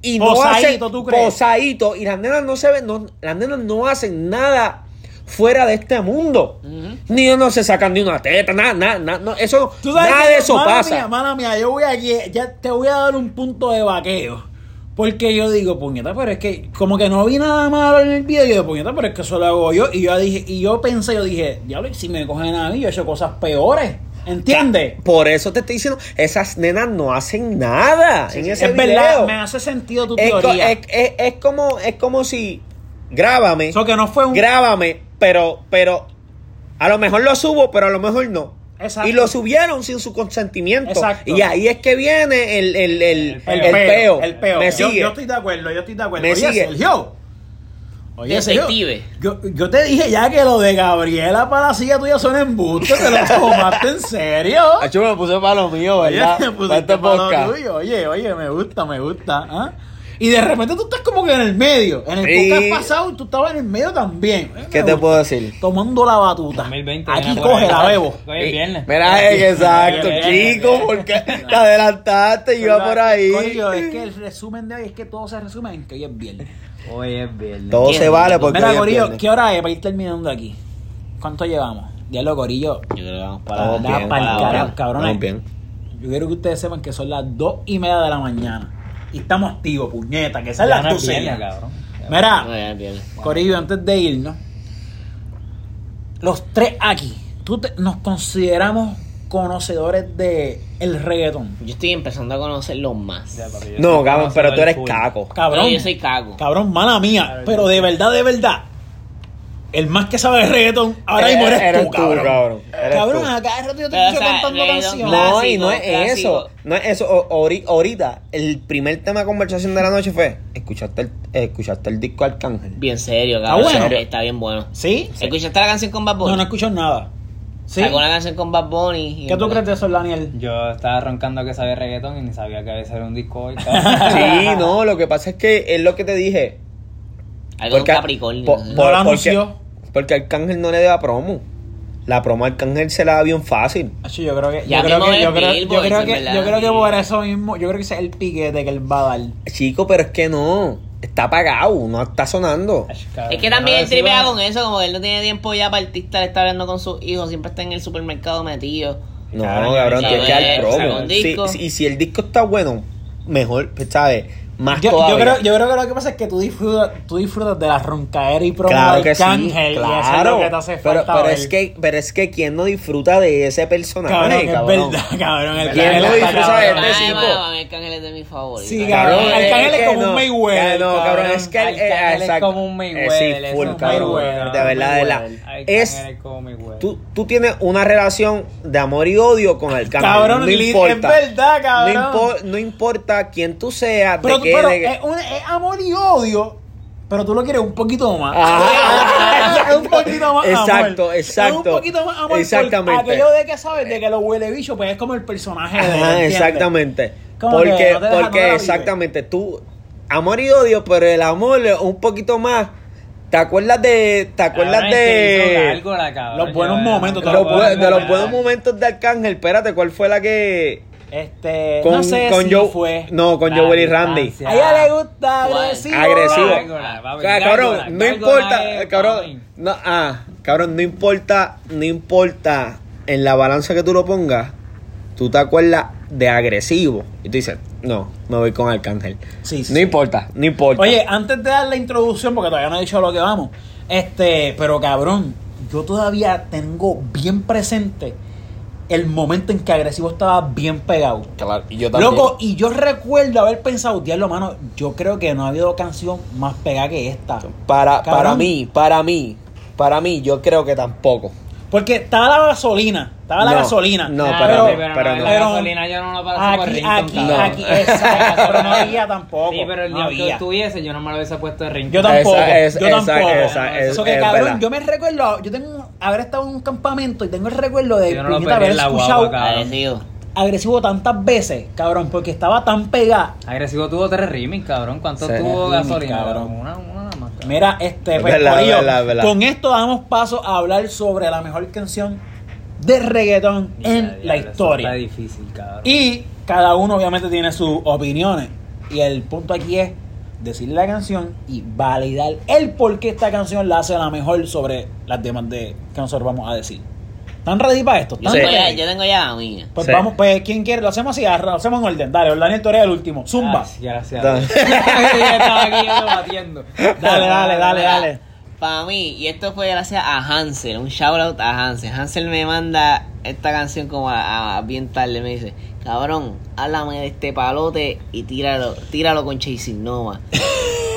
y no Posadito, hacen ¿tú crees? posadito y las nenas no se ven no, las nenas no hacen nada fuera de este mundo ni no se sacan ni una teta nada nada, nada no, eso Tú sabes nada que- de eso mala pasa Mía, mala mía, yo voy aquí, ya te voy a dar un punto de vaqueo. Porque yo digo, puñeta, pero es que como que no vi nada malo en el video. Yo digo, puñeta, pero es que eso lo hago yo. Y yo dije, y yo pensé, yo dije, diablo, y si me cogen a mí, yo he hecho cosas peores. ¿Entiendes? por eso te estoy diciendo esas nenas no hacen nada en ese es video verdad, me hace sentido tu es, co- teoría. es- es- es como es como si grábame Eso que no fue un. grábame, pero, pero a lo mejor lo subo, pero a lo mejor no. Exacto. Y lo subieron sin su consentimiento. Exacto. Y ahí es que viene el, el, el, el, el peo, peo. El peo. Me yo, sigue. yo estoy de acuerdo, yo estoy de acuerdo. Me Oye, sigue. Sergio. Oye, Sergio, Detective. Yo, yo te dije ya que lo de Gabriela para la silla tuya son embustes, te lo tomaste en serio. Acho, me puse para lo mío, Oye, ¿verdad? te Para este pa' lo podcast. tuyo. Oye, oye, me gusta, me gusta. ¿ah? Y de repente tú estás como que en el medio. En el Sí. podcast pasado tú estabas en el medio también. Eh, ¿Qué te puedo decir? Tomando la batuta. 2020. Aquí coge la bebo. Hoy es viernes. Mira, eh, exacto, chico, porque te adelantaste y iba por ahí. Corillo, es que el resumen de hoy es que todo se resume en que hoy es viernes. Hoy es viernes. Todo se vale porque Mira, Corillo. ¿qué hora es para ir terminando aquí? ¿Cuánto llevamos? Diablo, Corillo. Yo creo que vamos para bien, pa'l estamos carajo, bien. Yo quiero que ustedes sepan que son las dos y media de la mañana. Y estamos activos, puñeta, que esas Ya las no es 12 viernes, ya. cabrón. No, Mira, ya viene. Corillo, antes de irnos, los tres aquí, ¿tú te- nos consideramos conocedores de el reggaetón? Yo estoy empezando a conocerlo más. Ya, No, cabrón, pero tú eres caco. Cabrón, No, yo soy cago. cabrón, mala mía, pero de verdad, de verdad, el más que sabe de reggaetón ahora mismo eres, Eres tú, tú, cabrón. cabrón. Eres Cabrón, tú. a cada rato yo te sea, cantando canciones. No, y no es Clásico, eso. No es eso. O- ori- ahorita, el primer tema de conversación de la noche fue: ¿escuchaste el, escuchaste el disco Arcángel? Bien serio, cabrón. bueno. Está- Está bien bueno. ¿Sí? ¿Escuchaste la canción con Bad Bunny? No, no escucho nada. ¿Sí? Sacó una canción con Bad Bunny. y ¿Qué tú crees de eso, Daniel? Yo estaba roncando que sabía reggaetón y ni sabía que había ser un disco hoy. cabrón. Sí, no, lo que pasa es que es lo que te dije. Algo de un Capricornio. po- por- No lo porque, anunció. porque Arcángel no le da promo. La promo Arcángel se la da bien fácil. Yo creo que, yo creo que, es yo creo, yo que, yo creo que por eso mismo, yo creo que ese es el piquete que él va a dar. Chico, pero es que no. Está apagado, no está sonando. Es que también no él tripea con eso, como que él no tiene tiempo ya para artista, le está hablando con sus hijos, siempre está en el supermercado metido. No, Cabrón, tiene que dar promo. y si el disco está bueno, mejor, pues, ¿sabes? Más Yo, todavía. yo creo, yo creo que lo que pasa es que tú disfrutas, tú disfrutas de la roncaera y promo Claro de que sí, Arcángel, y eso es claro. lo que te hace pero, falta pero ver. es que, pero es que quién no disfruta de ese personaje, cabrón, cabrón. es verdad, cabrón, el ¿Quién no disfruta de este tipo? mí Arcángel es de mis favoritos. Sí, Cabrón, Cabrón, Arcángel es como un Mayweather, No, cabrón, es que él, Arcángel es como un Mayweather, sí, es full, un cabrón. De verdad, de verdad. Es, es como Mayweather. tú, tú tienes una relación de amor y odio con Arcángel. Cabrón, no li- importa. es verdad, cabrón. No, impo- no importa quién tú seas, Pero, de pero es, un, es amor y odio, pero tú lo quieres un poquito más. Ajá, es un poquito más amor. Exacto, exacto. Es un poquito más amor. Exactamente. Aquello de que sabes, de que los huele bicho, pues es como el personaje de él, Ajá, exactamente. Porque, que no te deja- no porque la exactamente, tú, amor y odio, pero el amor es un poquito más. ¿Te acuerdas de. ¿Te acuerdas Cabrón, es que hizo de. gárgola, cabrón. Los buenos momentos, de los de los buenos momentos de Arcángel? Espérate, ¿cuál fue la que. Este, Con, no sé con si Joe- fue. No, con Joel y Randy. A ella le gusta agresivo. Agresivo. Cabrón, no importa, cabrón, no, ah, cabrón, no importa, no importa en la balanza que tú lo pongas, tú te acuerdas de agresivo y tú dices, no, me voy con Arcángel. Sí, sí. No importa, no importa. Oye, antes de dar la introducción, porque todavía no he dicho a lo que vamos, este, pero cabrón, yo todavía tengo bien presente el momento en que Agresivo estaba bien pegado. Claro, y yo Loco, y yo recuerdo haber pensado, diablo, mano, yo creo que no ha habido canción más pegada que esta. para, para mí, para mí, para mí, yo creo que tampoco. Porque estaba la gasolina, estaba la No, gasolina. no, Nah, pero- pero, pero no, no. La Pero- gasolina yo no lo paso por Aquí, ringtone, aquí, cabrón. aquí, exacto, pero no había tampoco. Sí, pero el no día que estuviese, yo no me lo hubiese puesto de ringtone. Yo tampoco, Esa- es- yo esa- tampoco. esa- es- Eso que es cabrón, verdad. yo me recuerdo, yo tengo haber estado en un campamento y tengo el recuerdo de Yo no lo puñeta, haber en la escuchado guagua, cabrón. Agresivo. agresivo tantas veces, cabrón, porque estaba tan pegada. Agresivo tuvo tres remix, cabrón. ¿Cuánto tuvo gasolina? cabrón. Una, una. Mira, este, Es pues, verdad, corillo, verdad, verdad. con esto damos paso a hablar sobre la mejor canción de reggaetón en la historia. Está difícil, cabrón. Y cada uno obviamente tiene sus opiniones. Y el punto aquí es decir la canción y validar el por qué esta canción la hace la mejor sobre las demás de que nosotros vamos a decir. ¿Están ready para esto? Yo, ¿Están tengo ya, yo tengo ya la mía. Pues Sí. vamos, pues, ¿quién quiere? Lo hacemos así, lo hacemos en orden. Dale, Daniel, tú eres el último. Zumba. Gracias. Dale. Yo estaba aquí yo batiendo. Dale, dale, dale, dale. Para mí, y esto fue gracias a Hansel, un shout out a Hansel. Hansel me manda esta canción como a, a bien tarde, me dice, cabrón, háblame de este palote y tíralo, tíralo con Chasing Nova.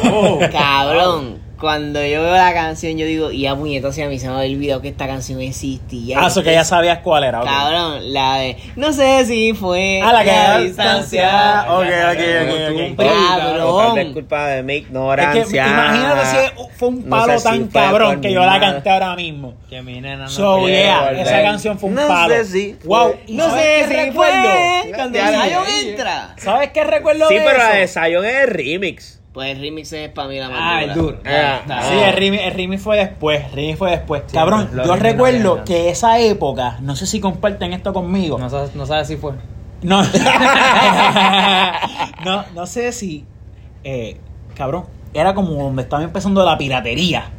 Oh, cabrón, cuando yo veo la canción yo digo, y a puñetas se me se me había olvidado que esta canción existía. Ah, eso que ya sabías cuál era. ok. Cabrón, la de, no sé si fue Ah, la que la da distancia. Ok, ok, ok. Cabrón. Es culpa de mi Es que ignorancia. imagínate si fue un No palo sé tan cabrón que yo la canté ahora mismo. Que mi nena no So, yeah, esa canción fue un No palo. sé si. Wow, ¿y No sé si recuerdo? fue cuando Zion entra. ¿Sabes qué recuerdo Sí, pero la de? Zion es el remix. Pues el remix es para mí la más Ah, el duro. Ah. Sí, el remix, el remix fue después, el remix fue después. Sí, Cabrón, yo recuerdo que esa época, no sé si comparten esto conmigo. No sabes, no sabes si fue. No, no, no sé si, eh, cabrón, era como donde estaba empezando la piratería.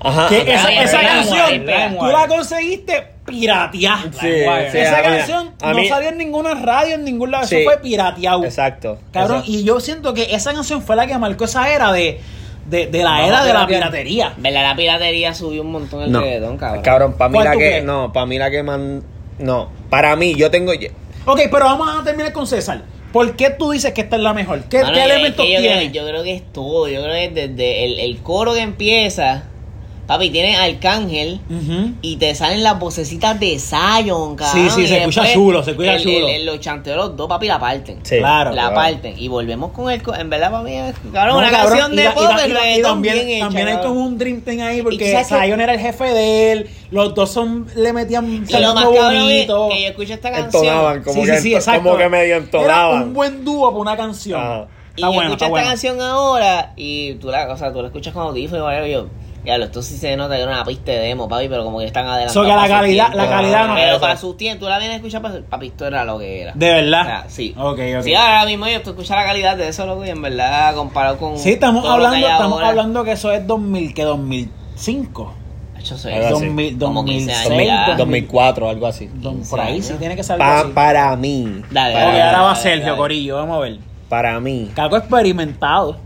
Ajá. Que esa, esa canción, tú la conseguiste pirateada. Sí, sí, esa canción no mí- salió en ninguna radio, en ningún lado, Sí. eso fue pirateado. Exacto. Cabrón, Exacto. y yo siento que esa canción fue la que marcó esa era de, de, de la era de la piratería. ¿Verdad? La piratería subió un montón el No. reggaetón, cabrón. Cabrón, para mí ¿Cuál la que. No, para mí la que man. No, para mí, yo tengo. Ok, pero vamos a terminar con César. ¿Por qué tú dices que esta es la mejor? ¿Qué, Mano, qué es elementos que yo, tiene? creo, yo creo que es todo. Yo creo que desde el, el coro que empieza, papi, tiene Arcángel. Y te salen las vocecitas de Zion, cabrón. Sí, sí, y se escucha chulo, se escucha el- chulo. el- el- los los dos, papi, la parten. Sí. Claro. La parten. Y volvemos con el. co- En verdad, es cabrón, No, una cabrón, canción de pop, también, bien hecha, también hay como un dream thing ahí porque que- Zion era el jefe de él, los dos son le metían Y lo más bonito. que yo escucho esta canción. Entonaban, como, Sí, que, sí, exacto. como que medio Era entonaban. un buen dúo para una canción. Ajá. Y Está bueno, escucho está esta bueno. canción ahora y tú la, o sea, tú la escuchas con audífono y yo, lo, esto sí se nota que era una pista de demo, papi, pero como que están adelantados. So que la calidad- tiempos. la calidad no Pero para sus tiempos, tú la vienes a escuchar, para, papi, esto era lo que era. De verdad. O sea, sí. Ok, ok. Sí, ahora mismo yo tú escuchas la calidad de eso, loco, y en verdad, comparado con. Sí, estamos todo lo que hablando, hay estamos ahora, hablando que eso es 2000, que 2005. Yo sé, Algo así. 2000, Como 15 años 2006, ya. 2004, algo así. Don- 15 por ahí sí tiene que ser Pa- algo así. para mí. Dale, Ok, dale, ahora va dale, Sergio dale. Corillo, vamos a ver. para mí. Caco experimentado.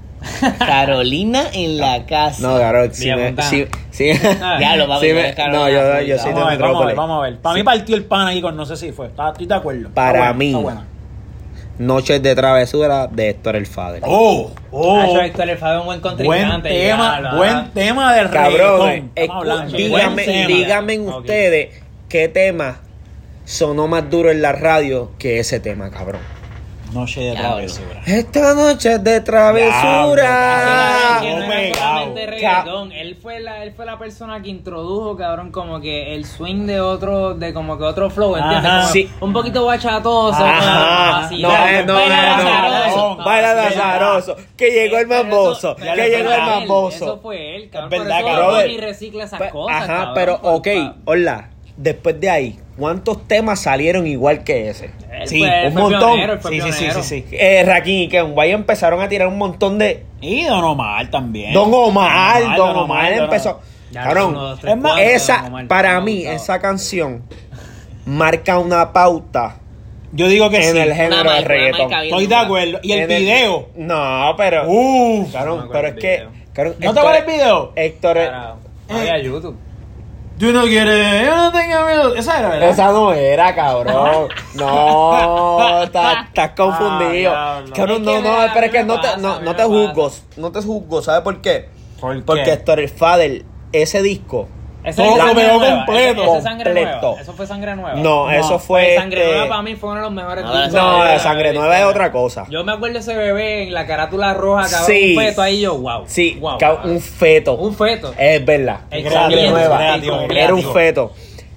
Carolina en la casa. No, claro, si Villa me, si, Ah, si tú me- eres Carolina no, yo, yo soy Vamos a de ver, vamos a ver, vamos a ver. Para mí partió el pan ahí con no sé si fue. Estoy de acuerdo. Para mí. Noches de travesura de Héctor el Fader. Oh, oh. Ah, Héctor el Fader es un buen Buen contrincante. tema, ya, buen tema de Cabrón, hablando. dígame, Buen tema. ustedes qué tema sonó más duro en la radio que ese tema, cabrón. Noche de Diablo. travesura. Esta noche es de travesura. que no Oh, era pegado. solamente reggaetón. Él fue la, él fue la persona que introdujo, cabrón, como que el swing de otro, de como que otro flow, ¿entiendes? Ajá. Como Sí. Un poquito bachatoso, Ajá. así. No, no, Baila no, no, azaroso. no. Baila de azaroso. Que llegó el mamboso. Que llegó el mamboso. Eso fue él, cabrón. Es Por verdad, eso cabrón. Bonnie recicla esas Pe- cosas, Ajá, cabrón, pero ok, hola. Después de ahí, ¿cuántos temas salieron igual que ese? Sí, fue- un fue montón. pionero, Sí, sí, sí, sí, sí. Eh, Rakim y Ken Guay empezaron a tirar un montón de. Y Don Omar también. Don Omar, Don Omar Don empezó. Cabrón, uno, dos, tres, es más, esa, Omar, para mí, esa canción marca una pauta Yo digo que en sí. el género del reggaetón. Estoy de acuerdo. Y el En video. No, pero. Uf. cabrón, No pero es que. cabrón, ¿No te acuerdas el video? Héctor. Carajo. Había YouTube. Tú no quieres, yo no tengo miedo. Esa era, ¿verdad? Esa no era, cabrón. No, estás, confundido. Ah, cabrón, no, no, pero es que no te, no, no te juzgo. No te juzgo, ¿sabes por qué? ¿Por qué? Porque Héctor el Fader, ese disco. Ese Todo lo veo nueva, completo. Ese, ese es sangre Completo. nueva. Eso fue sangre nueva. No, eso No, fue. Pues sangre este- nueva para mí fue uno de los mejores No, No, la sangre historia. nueva es otra cosa. Yo me acuerdo de ese bebé en la carátula roja, cabrón, Sí. un feto ahí yo, wow. Sí, wow, un feto. Un feto. Es verdad. Sangre nueva. creativo, Era un creativo.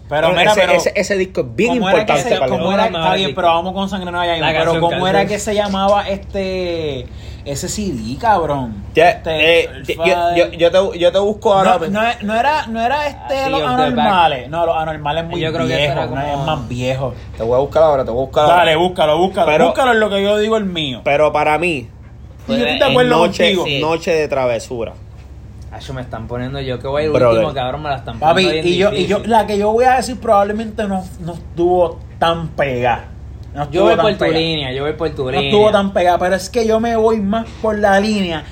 Pero mira, ese, pero- ese, ese disco es bien ¿Cómo era que importante se- para cómo el era- está bien, pero vamos con Sangre Nueva ya mismo. La Pero canción ¿cómo era que se llamaba este ese CD, cabrón? Este, eh, yo, Father- yo, yo te, yo te busco ahora. no, no, no era, no era este Ah, los sí, anormales. No, los anormales es muy Yo creo que era como- Es más viejo. Te voy a buscar ahora, te voy a buscar ahora. Dale, búscalo, búscalo. Pero- búscalo en lo que yo digo el mío. Pero para mí, yo de en acuerdo noche, contigo. sí. noche de travesura. Acho, me están poniendo yo que voy el Brother. último, cabrón, me la están Papi, poniendo bien y yo, y yo, la que yo voy a decir probablemente no, no estuvo tan pegada. No Yo voy por tu pegada. línea, yo voy por tu No línea. estuvo tan pegada, pero es que yo me voy más por la línea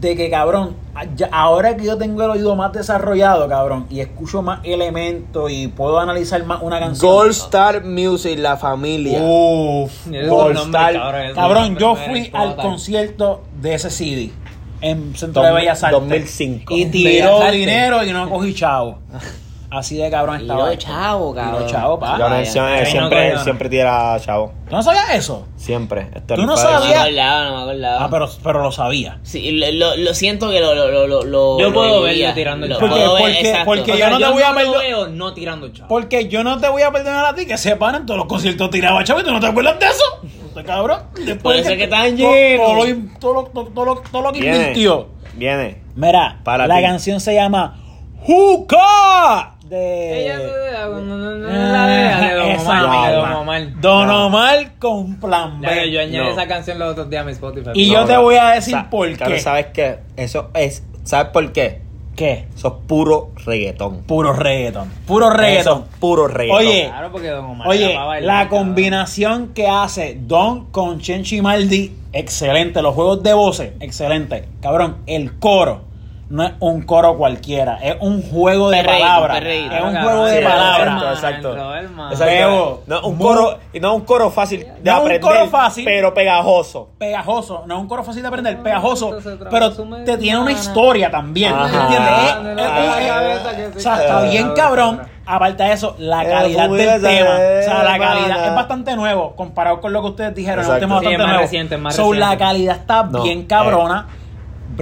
de que, cabrón, ya- ahora que yo tengo el oído más desarrollado, cabrón, y escucho más elementos y puedo analizar más una canción. Gold Star Music, la familia. Uf, Esos Gold Star. cabrón, yo fui al concierto de ese CD en Centro de Dos- Bellas Artes. 2005. Y tiró dinero y no cogí chavo. Así de cabrón estaba. de chavo, cabrón. Tiro chavo, pa. Yo no- siempre, Ahí no siempre, siempre tira chavo. ¿Tú no sabías eso? Siempre. Héctor Tú no Fader. No me sabías. acordaba, no me acordaba. Ah, pero, pero lo sabía. Sí, lo, lo, siento que lo, lo, lo, lo, Yo puedo verlo tirando el Lo chavo. Porque- porque O yo sea, no te voy a lo perdo- veo no tirando chavo. Porque yo no te voy a perdonar a ti que sepan en todos los conciertos tiraba chavo y tú no te acuerdas de eso. Usted cabrón. Después Puede que todo- llenos. Todo, todo, todo, todo lo, todo lo que Viene. invirtió. Viene. Mira, Para la ti. canción se llama Juca de Ella de Don Omar, de Don misma. Omar. Don No. Omar con plan Ya que yo B. añadí No. esa canción los otros días a mi Spotify. Y yo te voy a decir por claro, qué. ¿Sabes qué? Eso es. ¿Sabes por qué? ¿Qué? Eso es puro reggaetón. Puro reggaeton. Puro Eso reggaeton. es puro reggaetón. Oye, Claro, porque Don Omar Oye, bailar, la cabrón. combinación que hace Don con Chenchi Maldi, excelente. Los juegos de voces, excelente. Cabrón, el coro no es un coro cualquiera, es un juego de palabras. Es un Claro, juego de sí, palabras. Exacto, Exacto. No, un coro, y no un coro fácil de No un aprender, coro fácil. pero pegajoso. Pegajoso, no es un coro fácil de aprender, Ah, pegajoso, pero te tiene una historia también, ¿me Ajá. entiendes? Es- es- es- es- o se sea, está bien Cabrón. Aparte de eso, la calidad del tema, o sea, la calidad es bastante nuevo comparado con lo que ustedes dijeron. Es un tema bastante es más nuevo. reciente, es más So, la calidad está No, bien eh,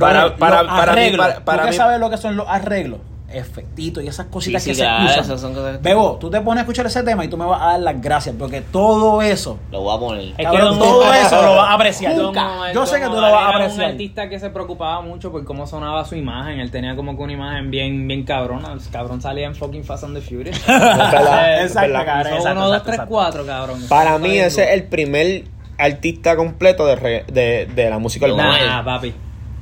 para- para- los para mí- arreglos, para- para ¿tú qué mí- sabes lo que son los arreglos? Efectitos y esas cositas Sí, que sí, se claro, escuchan. esas son cosas que- Bebo, tú te pones a escuchar ese tema y tú me vas a dar las gracias porque todo eso, Lo voy a poner. Es que cabrón, todo eso lo vas a apreciar. Nunca. Yo sé que tú lo vas a era un apreciar. artista que se preocupaba mucho por cómo sonaba su imagen. Él tenía como que una imagen bien, bien cabrona. El cabrón salía en fucking Fast and the Furious. Exacto, cabrón, uno, dos, tres, cuatro, cabrón. Para mí ese es el primer artista completo de, re- de, de la música urbana. Nah, papi.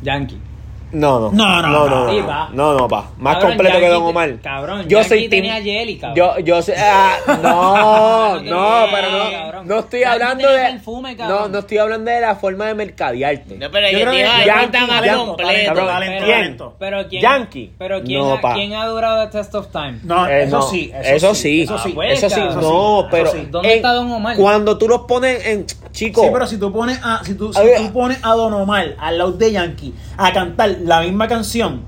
Yankee. No, no. No, no, no, no, Sí, no, pa. no, no, pa. Más Cabrón, completo que Yankee Don Omar. cabrón, yo Yankee soy team- tenía Jelly, cabrón. Yo, yo sé, ah, no, No no, pero no, no estoy Yankee hablando tenía de, perfume, cabrón. no, no estoy hablando de la forma de mercadearte. No, pero Yo yo creo te que Yankee, Yankee, completo. talento, Cabrón, talento, ¿quién? talento. Pero quién, Yankee. Pero quién, No, ha, pa. ¿quién ha durado the test of time? No, Eh, eso no, sí, eso sí, Eso sí. Ah, eso sí, cabrón. no, Eso pero sí. ¿Dónde en- está Don Omar? Cuando tú los pones en, chico, Sí, pero si tú pones a, si tú, si tú pones a Don Omar al lado de Yankee a cantar la misma canción,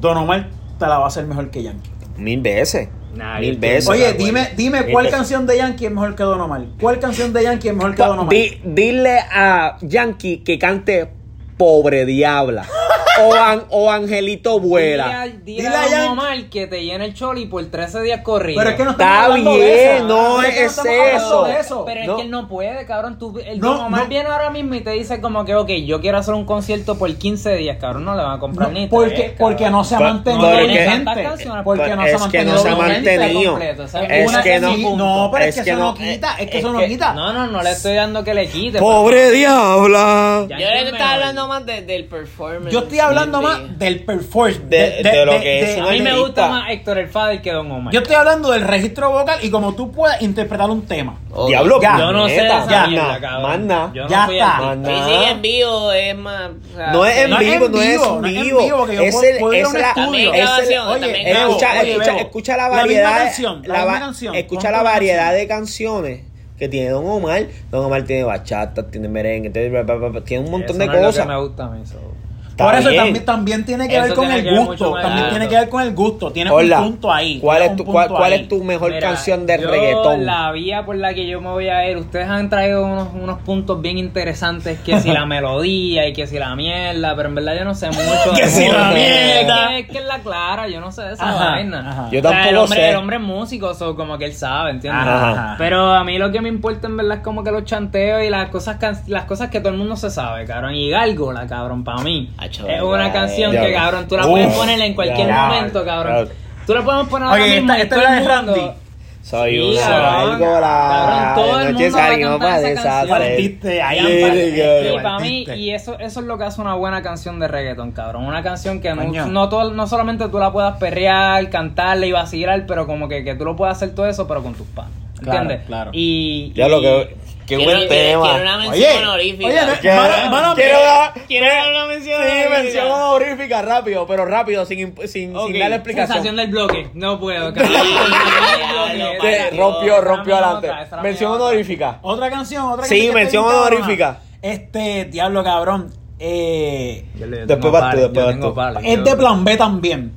Don Omar te la va a hacer mejor que Yankee. mil veces. Nah, Mil veces. Oye, dime, dime mil cuál veces. canción de Yankee es mejor que Don Omar. ¿Cuál canción de Yankee es mejor que Don Omar? Di- dile a Yankee que cante Pobre Diabla. o, An- o Angelito Vuela. Dile, dile Dile a Yankee. Omar que te llene el choli por 13 días corridos. Pero es que no estamos Está hablando de bien, eso. no es que no estamos hablando eso. de eso. Pero es No. que él no puede, cabrón. Tú, el No, Don Omar no. viene ahora mismo y te dice como que, ok, yo quiero hacer un concierto por 15 días, cabrón. No le van a comprar No, ni porque, tres, porque cabrón. no se ha Pero- mantenido pero es que- vigente. Porque no es se ha que no mantenido se ha vigente. mantenido. completo, o sea, Es Una- que no. no, pero es, es que, eso no, quita, es que es eso no quita. No, no, no le estoy dando que le quite. Pobre Diabla. Ya Yo entiendo, le estaba hablando más de- del performance. Yo estoy hablando más del performance. De- de lo que es A mí me gusta más Héctor el Fader que Don Omar. Yo estoy hablando del registro vocal y como tú puedes interpretar un tema. Diablo, Ya. Yo no sé de esa ya, mierda, cabrón. nada. Yo no Ya fui está. Y si en vivo es más. o sea, No es en es vivo, no es en es vivo. vivo, que yo Es puedo- el- puedo ir a es un la- es Escucha, la misma variedad, canción, la la misma va- canción. escucha la variedad de canciones que tiene Don Omar. Don Omar tiene bachata, tiene merengue, tiene, un montón Eso de no es lo cosas. que me gusta a mí, so. Está Por eso bien. también, también tiene que Eso ver con el gusto. También tiene que ver con el gusto. Tiene Hola. un punto ahí. ¿Cuál es tu, cuál, cuál ahí. es tu mejor Mira, canción de yo, reggaetón? La vía por la que yo me voy a ir, ustedes han traído unos, unos puntos bien interesantes, que si la melodía y que si la mierda, pero en verdad yo no sé mucho de Que si la mierda. Es que, es la clara, yo no sé de esa Ajá, vaina. ajá. Yo O sea, el tampoco hombre, sé. El hombre es músico, so, como que él sabe, ¿entiendes? Ajá. Pero a mí lo que me importa en verdad es como que los chanteos y las cosas can- las cosas que todo el mundo se sabe, cabrón. Y Gárgola, cabrón, para mí. Es una canción eh. que, cabrón, tú la puedes poner en cualquier ya, momento, cabrón. claro. Tú la puedes poner ahora Oye, mismo esta- y esta es la el de Randy. Soy gárgola. Cabrón, todo el mundo salimos para ahí, Y y para mí, y eso, eso es lo que hace una buena canción de reggaeton, cabrón. Una canción que no, no, todo- no solamente tú la puedas perrear, cantarle y vacilar, pero como que, que tú lo puedas hacer todo eso, pero con tus panas. Claro, ¿Entiendes? claro. Y, Ya lo y- que. Qué Quiero- buen quiero- tema. quiero una mención Oye, honorífica. oye, Quiero- Mano- mano- quiero dar- quiero una mención Sí, honorífica. mención honorífica, rápido, pero rápido, sin, sin, Ok. sin darle explicación. Sensación del bloque. No puedo, rompió, Esa rompió adelante. Mención honorífica. Otra canción, otra Sí, canción. que mención honorífica. Este, diablo cabrón. Eh, Después vas tú, después vas tú. es de plan B también.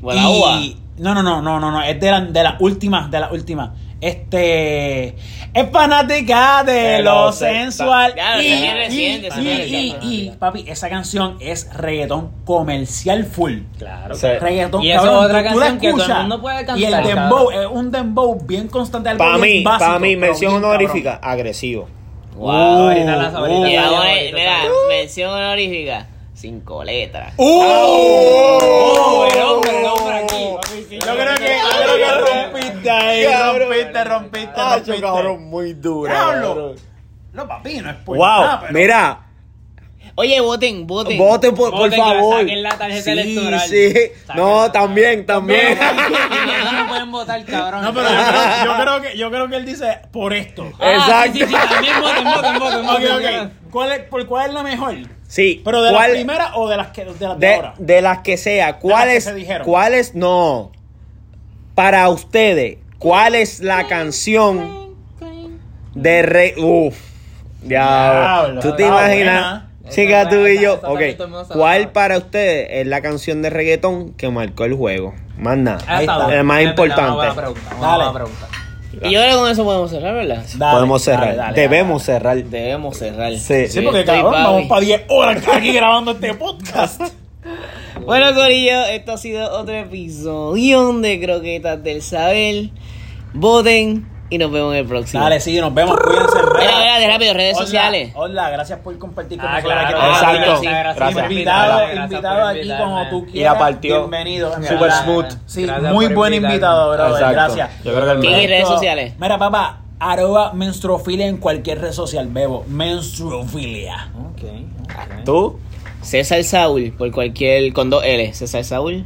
Buena. Y- No, no, no, no, no, no. Es de las de las últimas, de las últimas. Este. Es fanática de De lo lo sensual. Claro, y, y, y, y, papi, esa canción es reggaetón comercial full. Claro. Sí. Reggaetón, Y esa cabrón, es otra canción que todo el mundo puede Y el cantar, dembow cabrón. es un dembow bien constante. Para mí, para mí, mención honorífica, agresivo. Wow. ahorita la- ahorita Y la- vamos a- ahorita mira, la- mención honorífica. Cinco letras. ¡Uh! Oh, el hombre, el hombre aquí. Yo creo que, ahí, Cabrón. rompiste, rompiste, Hacho, rompiste. cabrón, muy dura. Diablo. cabrón. No, papi, no es por Wow, nada, pero- mira, Oye, voten, voten. voten por, por Voten, favor. saquen la tarjeta sí, electoral. sí. No, también, también. No, no pueden votar, cabrón. No, pero yo creo, yo creo que, yo creo que él dice por esto. Ah, Exacto. Sí, sí, sí, también voten, voten, voten, Ok, voten. ok. ¿Cuál es, ¿Por cuál es la mejor? Sí. ¿Pero de ¿cuál- las primeras o de las, que, de, las de, de, ahora? de las que sea, las ¿cuál que es? se dijeron. ¿Cuál es? No. Para ustedes, ¿cuál es la canción de Rey? Uf. Ya. Diablo, ¿Tú te imaginas? Chica, tú y yo. Ok. ¿Cuál para ustedes es la canción de reggaetón que marcó el juego? Más nada. Ahí está. El más Es verdad, importante. Dale. Y que con eso podemos cerrar, ¿verdad? Dale, Podemos cerrar. dale, dale, Debemos cerrar. Debemos cerrar. Sí. Sí, porque Estoy cabrón, vamos para 10 horas aquí grabando este podcast. Bueno, Corillo, esto ha sido otro episodio de Croquetas del Saber. Voten y nos vemos en el próximo. Dale, sí, nos vemos. Cuídense. Mira, mira, rápido, redes Hola, sociales. Hola, gracias por compartir con Ah, nosotros claro. aquí. Exacto. Gracias, gracias, Invitado, gracias invitado aquí como tú Y quieras. la partió. Bienvenido. en Super smooth. Sí, Gracias muy buen invitarme. invitado, brother. Exacto. Gracias. Yo creo que el ¿Qué mejor. redes sociales? Mira, papá, arroba menstruofilia en cualquier red social, bebo. Menstruofilia. Ok, ok. ¿Tú? César Saúl, por cualquier. con dos L. César Saúl.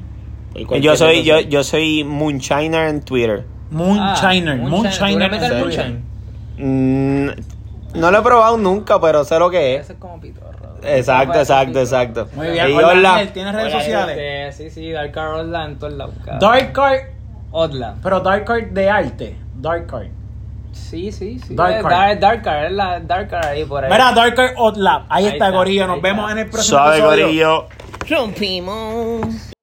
por cualquier Yo soy, yo, yo soy Moonshiner en Twitter. Moonshiner. Ah, Moonshiner. ¿Tú le metes el en moonshine? Mm, no lo he probado nunca, pero sé lo que es. Es como pitorro. Exacto, exacto, exacto. Muy bien. Y Hola, hola. Ángel, ¿tienes redes Hola, sociales? Este, sí, sí, Dark en todos lados. cabrón. Dark Card, Odla. pero Dark Card de arte. Dark Card. Sí, sí, sí. Dark Eh, Card. Dark, Dark Card, es la Dark Card ahí por ahí. Mira, Dark Card Odd Lab. Ahí, Ahí está, está, Corillo. Nos vemos en el próximo Suave, episodio. gorillo. Rompimos.